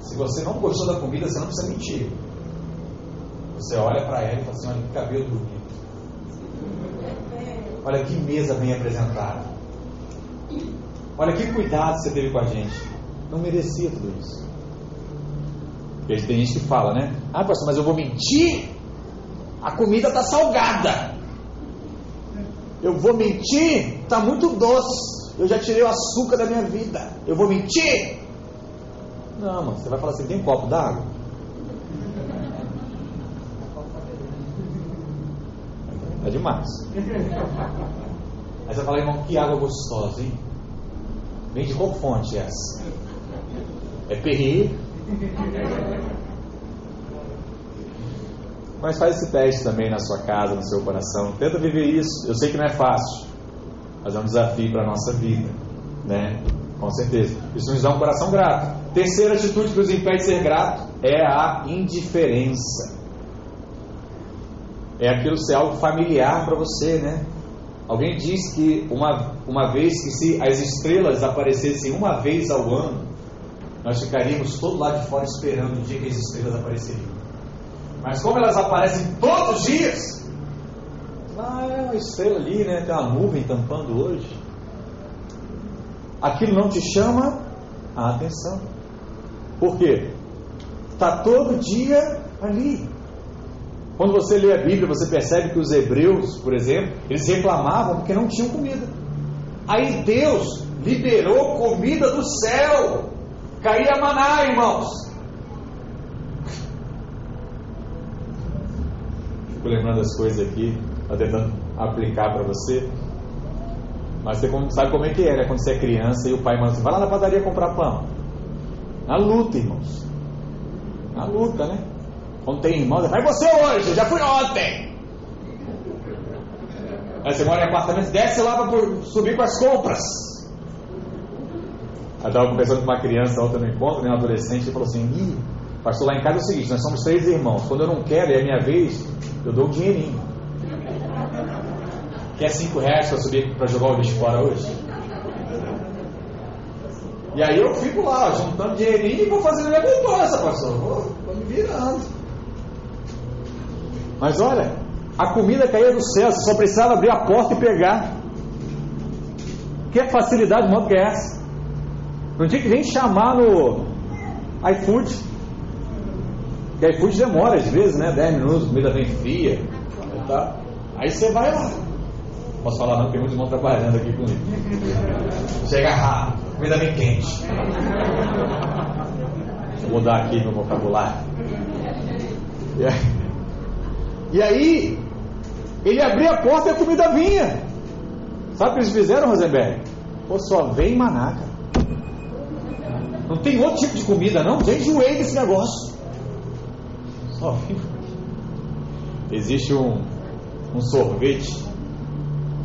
se você não gostou da comida, você não precisa mentir. Você olha para ela e fala assim, olha que cabelo bonito. Olha que mesa bem apresentada. Olha que cuidado você teve com a gente. Não merecia tudo isso. Porque tem gente que fala, né? Ah, pastor, mas eu vou mentir? A comida está salgada. Eu vou mentir? Está muito doce. Eu já tirei o açúcar da minha vida. Eu vou mentir? Não, mano. Você vai falar assim: tem um copo d'água? É demais. Aí você fala, irmão, que água gostosa, hein? Vem de qual fonte é essa? É Perrier? Mas faz esse teste também na sua casa, no seu coração. Tenta viver isso. Eu sei que não é fácil, mas é um desafio para a nossa vida, né? Com certeza. Isso nos dá um coração grato. Terceira atitude que nos impede de ser grato é a indiferença. É aquilo ser algo familiar para você, né? Alguém diz que uma, uma vez que se as estrelas aparecessem uma vez ao ano, nós ficaríamos todo lá de fora esperando o dia que as estrelas apareceriam. Mas como elas aparecem todos os dias, ah, é uma estrela ali, né? Tem uma nuvem tampando hoje. Aquilo não te chama a atenção. Por quê? Está todo dia ali. Quando você lê a Bíblia, você percebe que os hebreus, por exemplo, eles reclamavam porque não tinham comida. Aí Deus liberou comida do céu. Caía maná, irmãos. fico lembrando as coisas aqui, tá tentando aplicar para você. Mas você sabe como é que é, né? Quando você é criança e o pai manda assim, vai lá na padaria comprar pão. Na luta, irmãos. Na luta, né? Quando tem irmão, vai você hoje, eu já fui ontem. Aí você mora em apartamento, desce lá para subir com as compras. Eu estava conversando com uma criança ontem no encontro, um adolescente, e falou assim: pastor, lá em casa é o seguinte, nós somos três irmãos. Quando eu não quero é minha vez, eu dou um dinheirinho. Quer cinco reais para subir para jogar o lixo fora hoje? E aí eu fico lá, juntando dinheirinho e vou fazendo minha poupança, pastor. Vou, vou me virando. Mas olha, a comida caía do céu, só precisava abrir a porta e pegar. Que facilidade maior que é essa? Não tinha que nem chamar no iFood. Porque iFood demora às vezes, né? 10 minutos, comida vem fria. Tá? Aí você vai lá. Posso falar não, tem muitos irmãos trabalhando aqui comigo. Chega rápido, comida bem quente. Vou mudar aqui meu vocabulário. Aí, e aí ele abria a porta e a comida vinha. Sabe o que eles fizeram, Rosenberg? Pô, só vem maná, cara. Não tem outro tipo de comida, não? Já enjoei desse negócio. Só vem. Existe um, um sorvete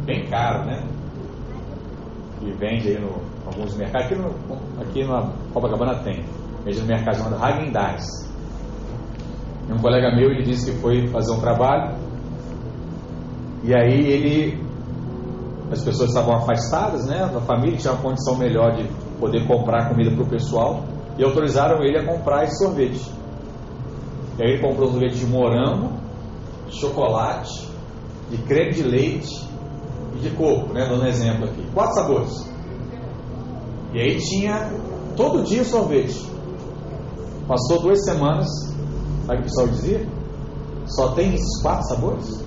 bem caro, né? Que vende aí no alguns mercados. Aqui, no, aqui na Copacabana tem. Vende no mercado chamado Hagen Dazs. Um colega meu, ele disse que foi fazer um trabalho. E aí ele as pessoas estavam afastadas, né? A família tinha uma condição melhor de poder comprar comida para o pessoal e autorizaram ele a comprar esse sorvete. E aí ele comprou sorvete de morango, chocolate, de creme de leite e de coco, né? Dando um exemplo aqui. Quatro sabores. E aí tinha todo dia sorvete. Passou duas semanas, sabe o que o pessoal dizia? Só tem esses quatro sabores?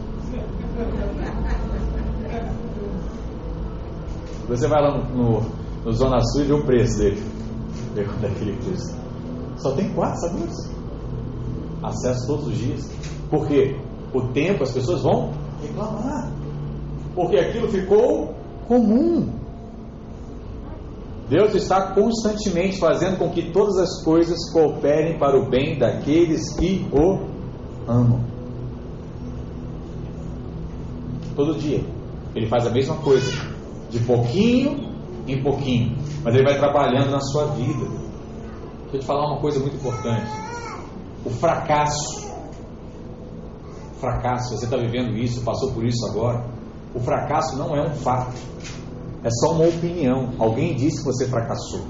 Você vai lá no, no, no Zona Sul e vê o preço dele. Vê quanto é que ele custa. Só tem quatro sabores. Acesso todos os dias. Por quê? O tempo as pessoas vão reclamar. Porque aquilo ficou comum. Deus está constantemente fazendo com que todas as coisas cooperem para o bem daqueles que o amam. Todo dia. Ele faz a mesma coisa de pouquinho em pouquinho, mas ele vai trabalhando na sua vida. Deixa eu te falar uma coisa muito importante: o fracasso. Fracasso, você está vivendo isso, passou por isso agora. O fracasso não é um fato, é só uma opinião. Alguém disse que você fracassou.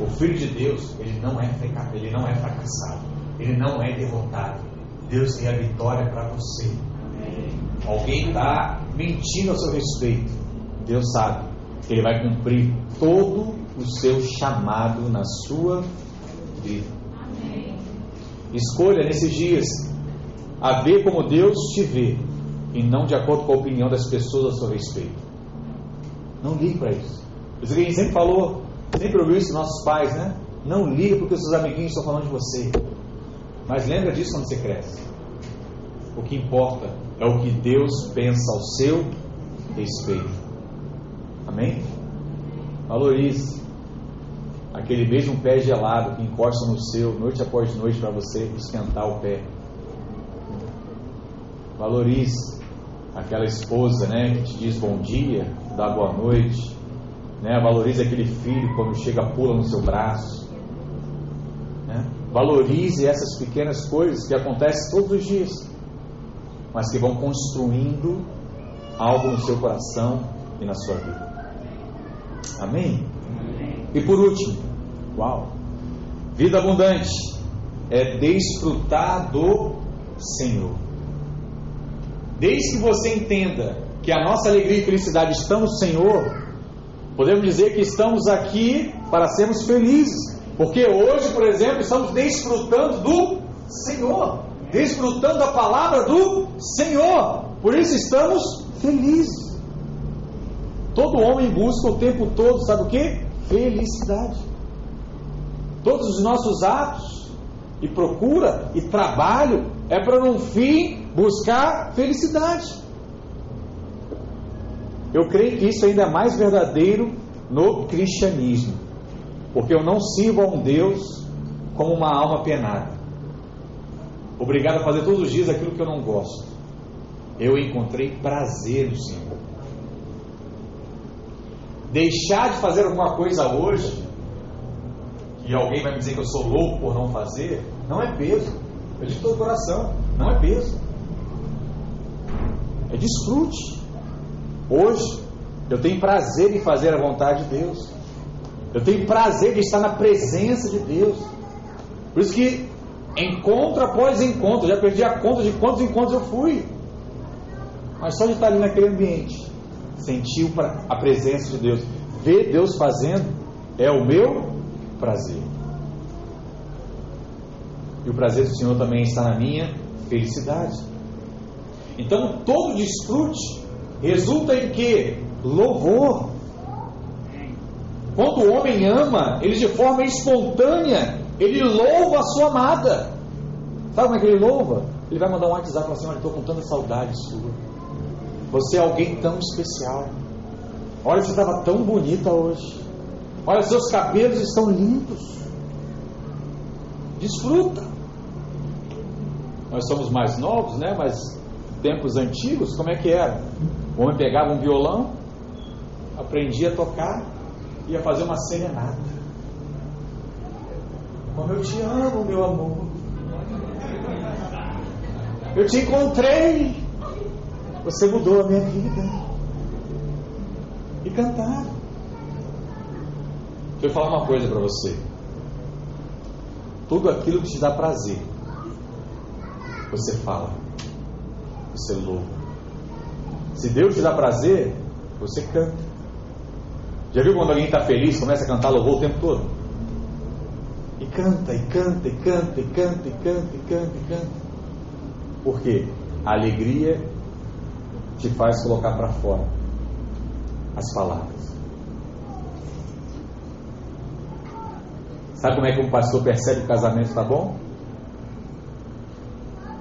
O Filho de Deus, ele não é, ele não é fracassado, ele não é derrotado. Deus tem a vitória para você. Alguém está mentindo a seu respeito. Deus sabe que Ele vai cumprir todo o seu chamado na sua vida. Escolha nesses dias a ver como Deus te vê e não de acordo com a opinião das pessoas a seu respeito. Não ligue para isso. Isso que a gente sempre falou, sempre ouviu isso nossos pais, né? Não ligue porque os seus amiguinhos estão falando de você. Mas lembra disso quando você cresce. O que importa é o que Deus pensa ao seu respeito. Amém? Valorize aquele mesmo pé gelado que encosta no seu noite após noite para você esquentar o pé. Valorize aquela esposa, né, que te diz bom dia, dá boa noite, né? Valorize aquele filho quando chega pula no seu braço. Né? Valorize essas pequenas coisas que acontecem todos os dias, mas que vão construindo algo no seu coração e na sua vida. Amém? E por último, uau, vida abundante é desfrutar do Senhor. Desde que você entenda que a nossa alegria e felicidade estão no Senhor, podemos dizer que estamos aqui para sermos felizes. Porque hoje, por exemplo, estamos desfrutando do Senhor, desfrutando da palavra do Senhor. Por isso estamos felizes. Todo homem busca o tempo todo, sabe o que? Felicidade. Todos os nossos atos e procura e trabalho é para no fim buscar felicidade. Eu creio que isso ainda é mais verdadeiro no cristianismo, porque eu não sirvo a um Deus como uma alma penada, obrigado a fazer todos os dias aquilo que eu não gosto. Eu encontrei prazer no Senhor deixar de fazer alguma coisa hoje, e alguém vai me dizer que eu sou louco por não fazer, não é peso. Eu digo todo o coração, não é peso. É desfrute. Hoje, eu tenho prazer em fazer a vontade de Deus. Eu tenho prazer de estar na presença de Deus. Por isso que Encontro após encontro, já perdi a conta de quantos encontros eu fui. Mas só de estar ali naquele ambiente, sentir a presença de Deus, ver Deus fazendo, é o meu prazer. E o prazer do Senhor também está na minha felicidade. Então, todo desfrute resulta em que? Louvor. Quando o homem ama, ele de forma espontânea, ele louva a sua amada. Sabe como é que ele louva? Ele vai mandar um WhatsApp falar assim: Olha, estou com tanta saudade sua. Você é alguém tão especial. Olha, você estava tão bonita hoje. Olha, seus cabelos estão lindos. Desfruta. Nós somos mais novos, né? Mas tempos antigos, como é que era? O homem pegava um violão, aprendia a tocar, ia fazer uma serenata. Como eu te amo, meu amor. Eu te encontrei. Você mudou a minha vida. E cantar. Deixa eu falar uma coisa para você. Tudo aquilo que te dá prazer, você fala, você louva. Se Deus te dá prazer, você canta. Já viu quando alguém está feliz, começa a cantar louvor o tempo todo? E canta, e canta, e canta, e canta, e canta, e canta, e canta. Por quê? A alegria te faz colocar para fora as palavras. Sabe como é que um pastor percebe que o casamento está bom?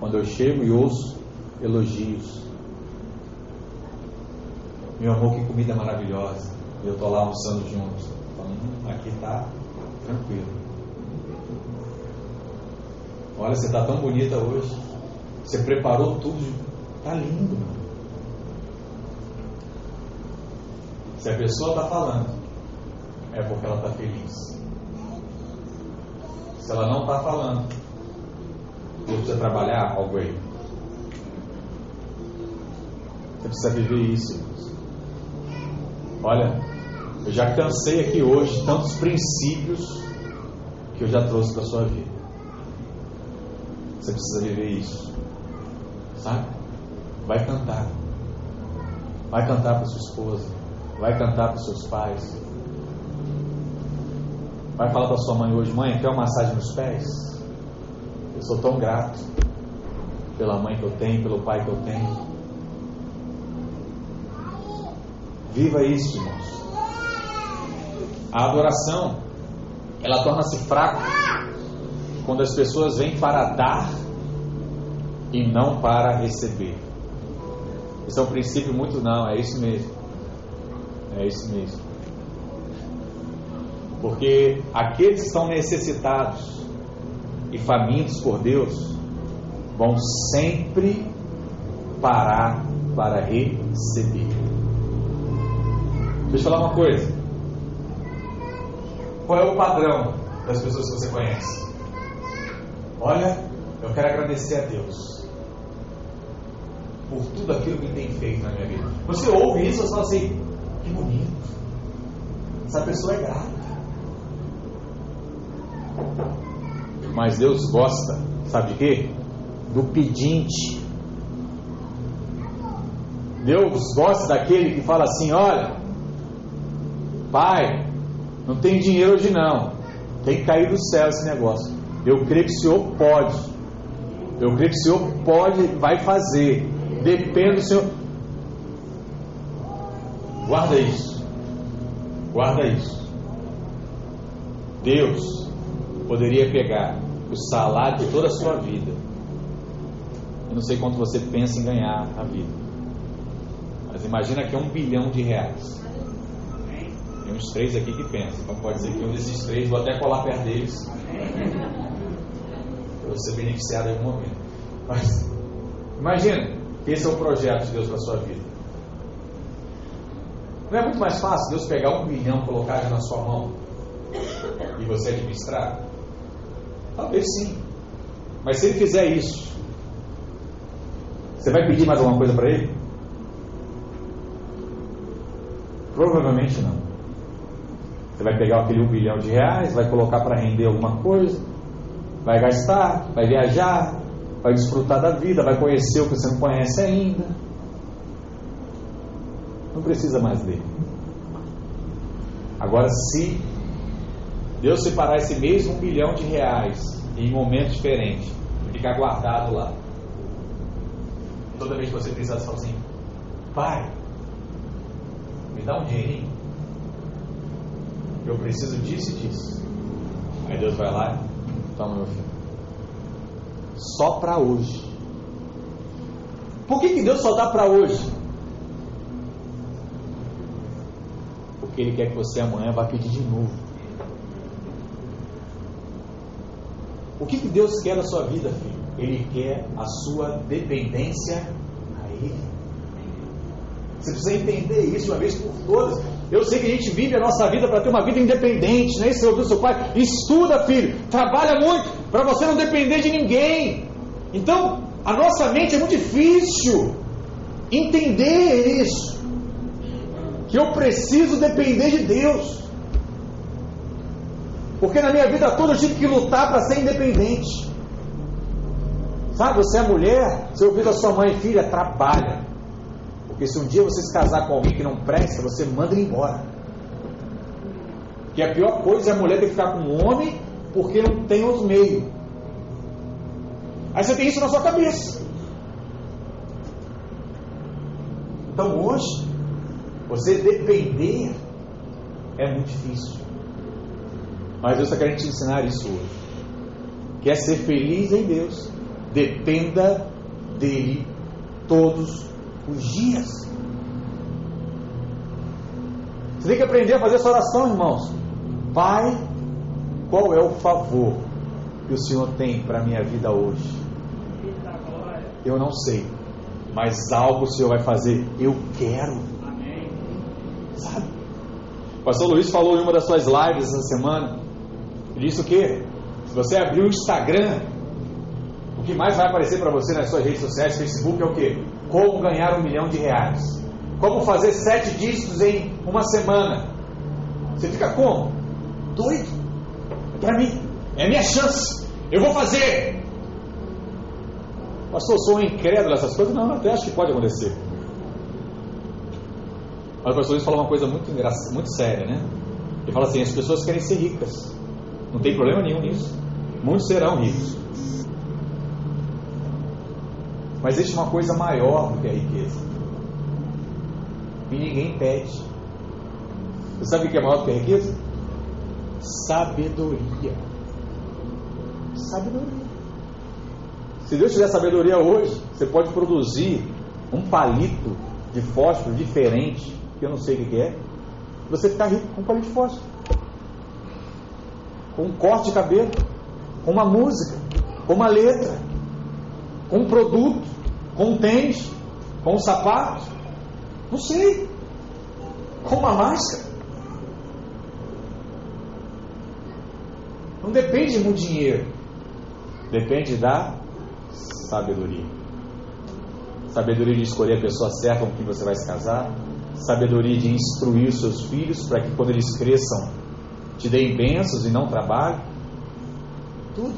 Quando eu chego e ouço elogios. Meu amor, que comida maravilhosa. E eu estou lá almoçando juntos. Falando, hum, aqui está tranquilo. Olha, você está tão bonita hoje. Você preparou tudo. Está lindo. Se a pessoa está falando, é porque ela está feliz. Se ela não está falando, você precisa trabalhar algo aí. Você precisa viver isso. Olha, eu já cansei aqui hoje tantos princípios que eu já trouxe para a sua vida. Você precisa viver isso. Sabe? Vai cantar. Vai cantar para sua esposa. Vai cantar para seus pais. Vai falar para sua mãe hoje, mãe, quer uma massagem nos pés? Eu sou tão grato pela mãe que eu tenho, pelo pai que eu tenho. Viva isso, irmãos. A adoração, ela torna-se fraca quando as pessoas vêm para dar e não para receber. Isso é um princípio muito não, é isso mesmo. É isso mesmo. Porque aqueles que estão necessitados e famintos por Deus vão sempre parar para receber. Deixa eu falar uma coisa. Qual é o padrão das pessoas que você conhece? Olha, eu quero agradecer a Deus por tudo aquilo que Ele tem feito na minha vida. Você ouve isso e fala assim: que bonito. Essa pessoa é grata. Mas Deus gosta, sabe de quê? Do pedinte. Deus gosta daquele que fala assim: olha, pai, não tem dinheiro hoje não, tem que cair do céu esse negócio. Eu creio que o Senhor pode. Eu creio que o Senhor pode, vai fazer. Depende do Senhor. Guarda isso. Guarda isso. Deus poderia pegar o salário de toda a sua vida. Eu não sei quanto você pensa em ganhar a vida. Mas imagina que é um bilhão de reais. Tem uns três aqui que pensam. Então pode ser que um desses três, vou até colar perto deles. Vou ser beneficiado em algum momento. Mas imagina esse é o projeto de Deus para a sua vida. Não é muito mais fácil Deus pegar um bilhão, colocar na sua mão e você administrar? Talvez sim. Mas se ele fizer isso, você vai pedir mais alguma coisa para ele? Provavelmente não. Você vai pegar aquele um bilhão de reais, vai colocar para render alguma coisa, vai gastar, vai viajar, vai desfrutar da vida, vai conhecer o que você não conhece ainda. Não precisa mais dele. Agora, se Deus separar esse mesmo um milhão de reais em momentos diferentes, ficar guardado lá, toda vez que você precisar sozinho, pai, me dá um dinheirinho, eu preciso disso e disso. Aí Deus vai lá, toma meu filho. Só para hoje. Por que, que Deus só dá para hoje? Porque Ele quer que você amanhã vá pedir de novo. O que, que Deus quer da sua vida, filho? Ele quer a sua dependência a Ele. Você precisa entender isso uma vez por todas. Eu sei que a gente vive a nossa vida para ter uma vida independente, né? Você ouviu seu pai? Estuda, filho, trabalha muito para você não depender de ninguém. Então, a nossa mente é muito difícil entender isso. Que eu preciso depender de Deus. Porque na minha vida toda eu tive que lutar para ser independente. Sabe, você é mulher, você ouviu da sua mãe, filha, trabalha. Porque se um dia você se casar com alguém que não presta, você manda ele embora. Que a pior coisa é a mulher ter que ficar com um homem porque não tem outro meio. Aí você tem isso na sua cabeça. Então hoje, você depender é muito difícil. Mas Deus está querendo te ensinar isso hoje. Quer ser feliz em Deus? Dependa dele todos os dias. Você tem que aprender a fazer essa oração, irmãos. Pai, qual é o favor que o Senhor tem para a minha vida hoje? Eu não sei, mas algo o Senhor vai fazer. Eu quero. Sabe? O pastor Luiz falou em uma das suas lives essa semana. Ele disse o quê? Se você abrir o Instagram, o que mais vai aparecer para você nas suas redes sociais, Facebook, é o quê? Como ganhar um milhão de reais. Como fazer sete dígitos em uma semana. Você fica como? Doido. É para mim. É minha chance. Eu vou fazer. Pastor, eu sou um incrédulo essas coisas? Não, até acho que pode acontecer. Mas o pastor Luiz fala uma coisa muito, muito séria, né? Ele fala assim: as pessoas querem ser ricas. Não tem problema nenhum nisso. Muitos serão ricos. Mas existe uma coisa maior do que a riqueza. E ninguém pede. Você sabe o que é maior do que a riqueza? Sabedoria. Sabedoria. Se Deus tiver sabedoria hoje, você pode produzir um palito de fósforo diferente, que eu não sei o que é, você ficar rico com um palito de fósforo. Com um corte de cabelo, com uma música, com uma letra, com um produto, com um tênis, com um sapato, não sei, com uma máscara. Não depende de muito dinheiro, depende da sabedoria. Sabedoria de escolher a pessoa certa com quem você vai se casar, sabedoria de instruir os seus filhos para que quando eles cresçam te deem bênçãos e não trabalhem. Tudo.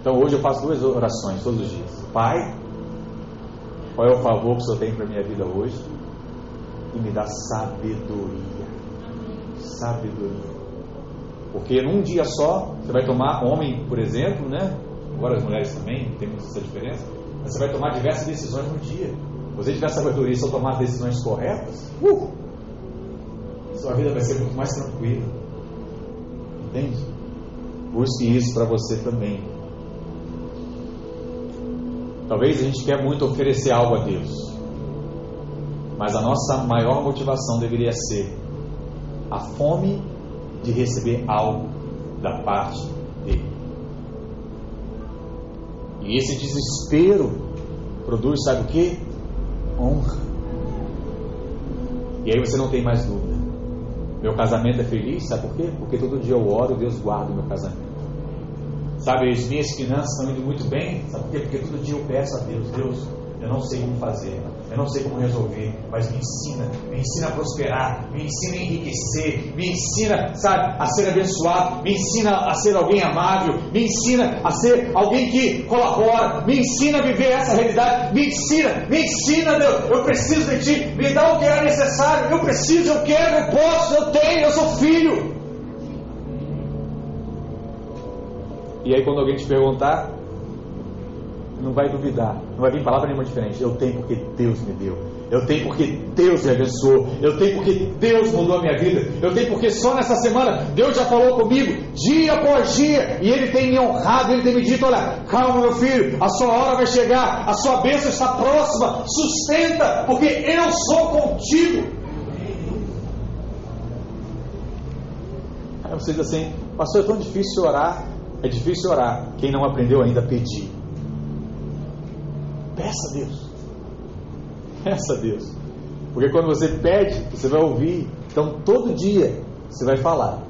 Então hoje eu faço duas orações todos os dias. Pai, qual é o favor que o Senhor tem para a minha vida hoje? E me dá sabedoria. Sabedoria. Porque num dia só, você vai tomar, homem, por exemplo, né? Agora as mulheres também, tem muita essa diferença. Mas você vai tomar diversas decisões no dia. Se você tiver sabedoria e só tomar decisões corretas, uh, sua vida vai ser muito mais tranquila. Entende? Busque isso para você também. Talvez a gente quer muito oferecer algo a Deus. Mas a nossa maior motivação deveria ser a fome de receber algo da parte dele. E esse desespero produz, sabe o que? Honra. E aí você não tem mais dúvida. Meu casamento é feliz, sabe por quê? Porque todo dia eu oro e Deus guarda o meu casamento. Sabe, as minhas finanças estão indo muito bem, sabe por quê? Porque todo dia eu peço a Deus, Deus, Eu não sei como fazer, eu não sei como resolver, mas me ensina, me ensina a prosperar, me ensina a enriquecer, me ensina, sabe, a ser abençoado, me ensina a ser alguém amável, me ensina a ser alguém que colabora, me ensina a viver essa realidade, me ensina, me ensina, Deus, eu preciso de Ti, me dá o que é necessário, eu preciso, eu quero, eu posso, eu tenho, eu sou filho. E aí quando alguém te perguntar, não vai duvidar, não vai vir palavra nenhuma diferente. Eu tenho porque Deus me deu. Eu tenho porque Deus me abençoou. Eu tenho porque Deus mudou a minha vida. Eu tenho porque só nessa semana Deus já falou comigo, dia após dia, e Ele tem me honrado, Ele tem me dito: olha, calma, meu filho, a sua hora vai chegar, a sua bênção está próxima, sustenta, porque eu sou contigo. Aí você diz assim, pastor, é tão difícil orar. É difícil orar. Quem não aprendeu ainda a pedir. Peça a Deus. Peça a Deus. Porque quando você pede, você vai ouvir. Então todo dia você vai falar.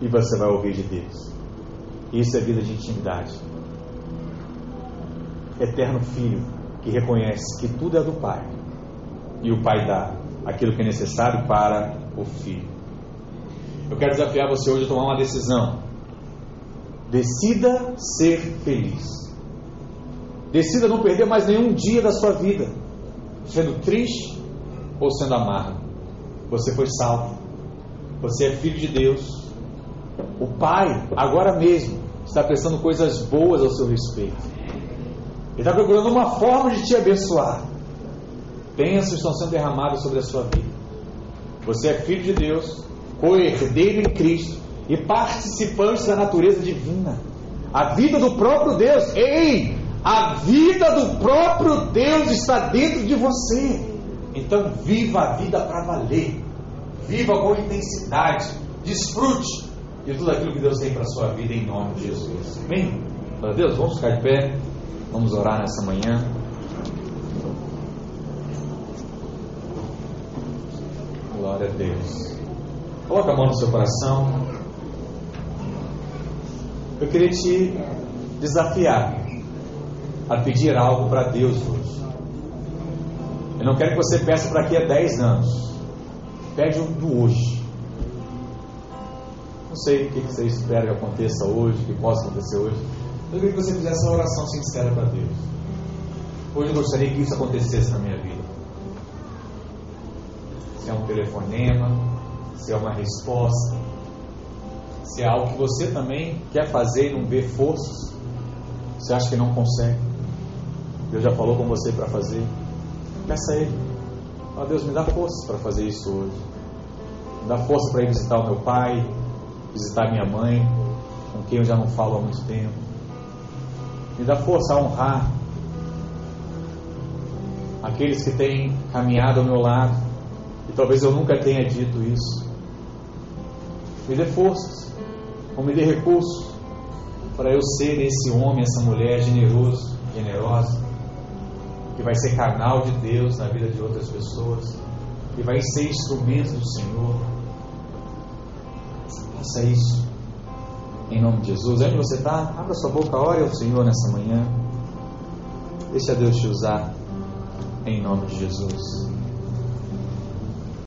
E você vai ouvir de Deus. Isso é vida de intimidade. Eterno Filho que reconhece que tudo é do Pai. E o Pai dá aquilo que é necessário para o Filho. Eu quero desafiar você hoje a tomar uma decisão. Decida ser feliz. Decida não perder mais nenhum dia da sua vida, sendo triste ou sendo amargo. Você foi salvo. Você é filho de Deus. O Pai, agora mesmo, está pensando coisas boas ao seu respeito. Ele está procurando uma forma de te abençoar. Bênçãos estão sendo derramadas sobre a sua vida. Você é filho de Deus, co-herdeiro em Cristo e participante da natureza divina. A vida do próprio Deus. Ei! A vida do próprio Deus está dentro de você. Então viva a vida para valer. Viva com intensidade. Desfrute de tudo aquilo que Deus tem para a sua vida em nome de Jesus. Amém? Glória Deus, vamos ficar de pé. Vamos orar nessa manhã. Glória a Deus. Coloca a mão no seu coração. Eu queria te desafiar a pedir algo para Deus hoje. Eu não quero que você peça para daqui a 10 anos. Pede o do hoje. Não sei o que você espera que aconteça hoje, que possa acontecer hoje. Eu queria que você fizesse uma oração sincera para Deus. Hoje eu gostaria que isso acontecesse na minha vida. Se é um telefonema, se é uma resposta, se é algo que você também quer fazer e não vê forças, você acha que não consegue. Deus já falou com você para fazer. Peça a Ele. Oh, Deus, me dá força para fazer isso hoje. Me dá força para ir visitar o meu pai, visitar minha mãe, com quem eu já não falo há muito tempo. Me dá força a honrar aqueles que têm caminhado ao meu lado e talvez eu nunca tenha dito isso. Me dê forças, ou me dê recursos para eu ser esse homem, essa mulher generoso, generosa, que vai ser canal de Deus na vida de outras pessoas, que vai ser instrumento do Senhor. Faça isso. Em nome de Jesus. Onde você está? Abra sua boca, ore ao Senhor nessa manhã. Deixa Deus te usar. Em nome de Jesus.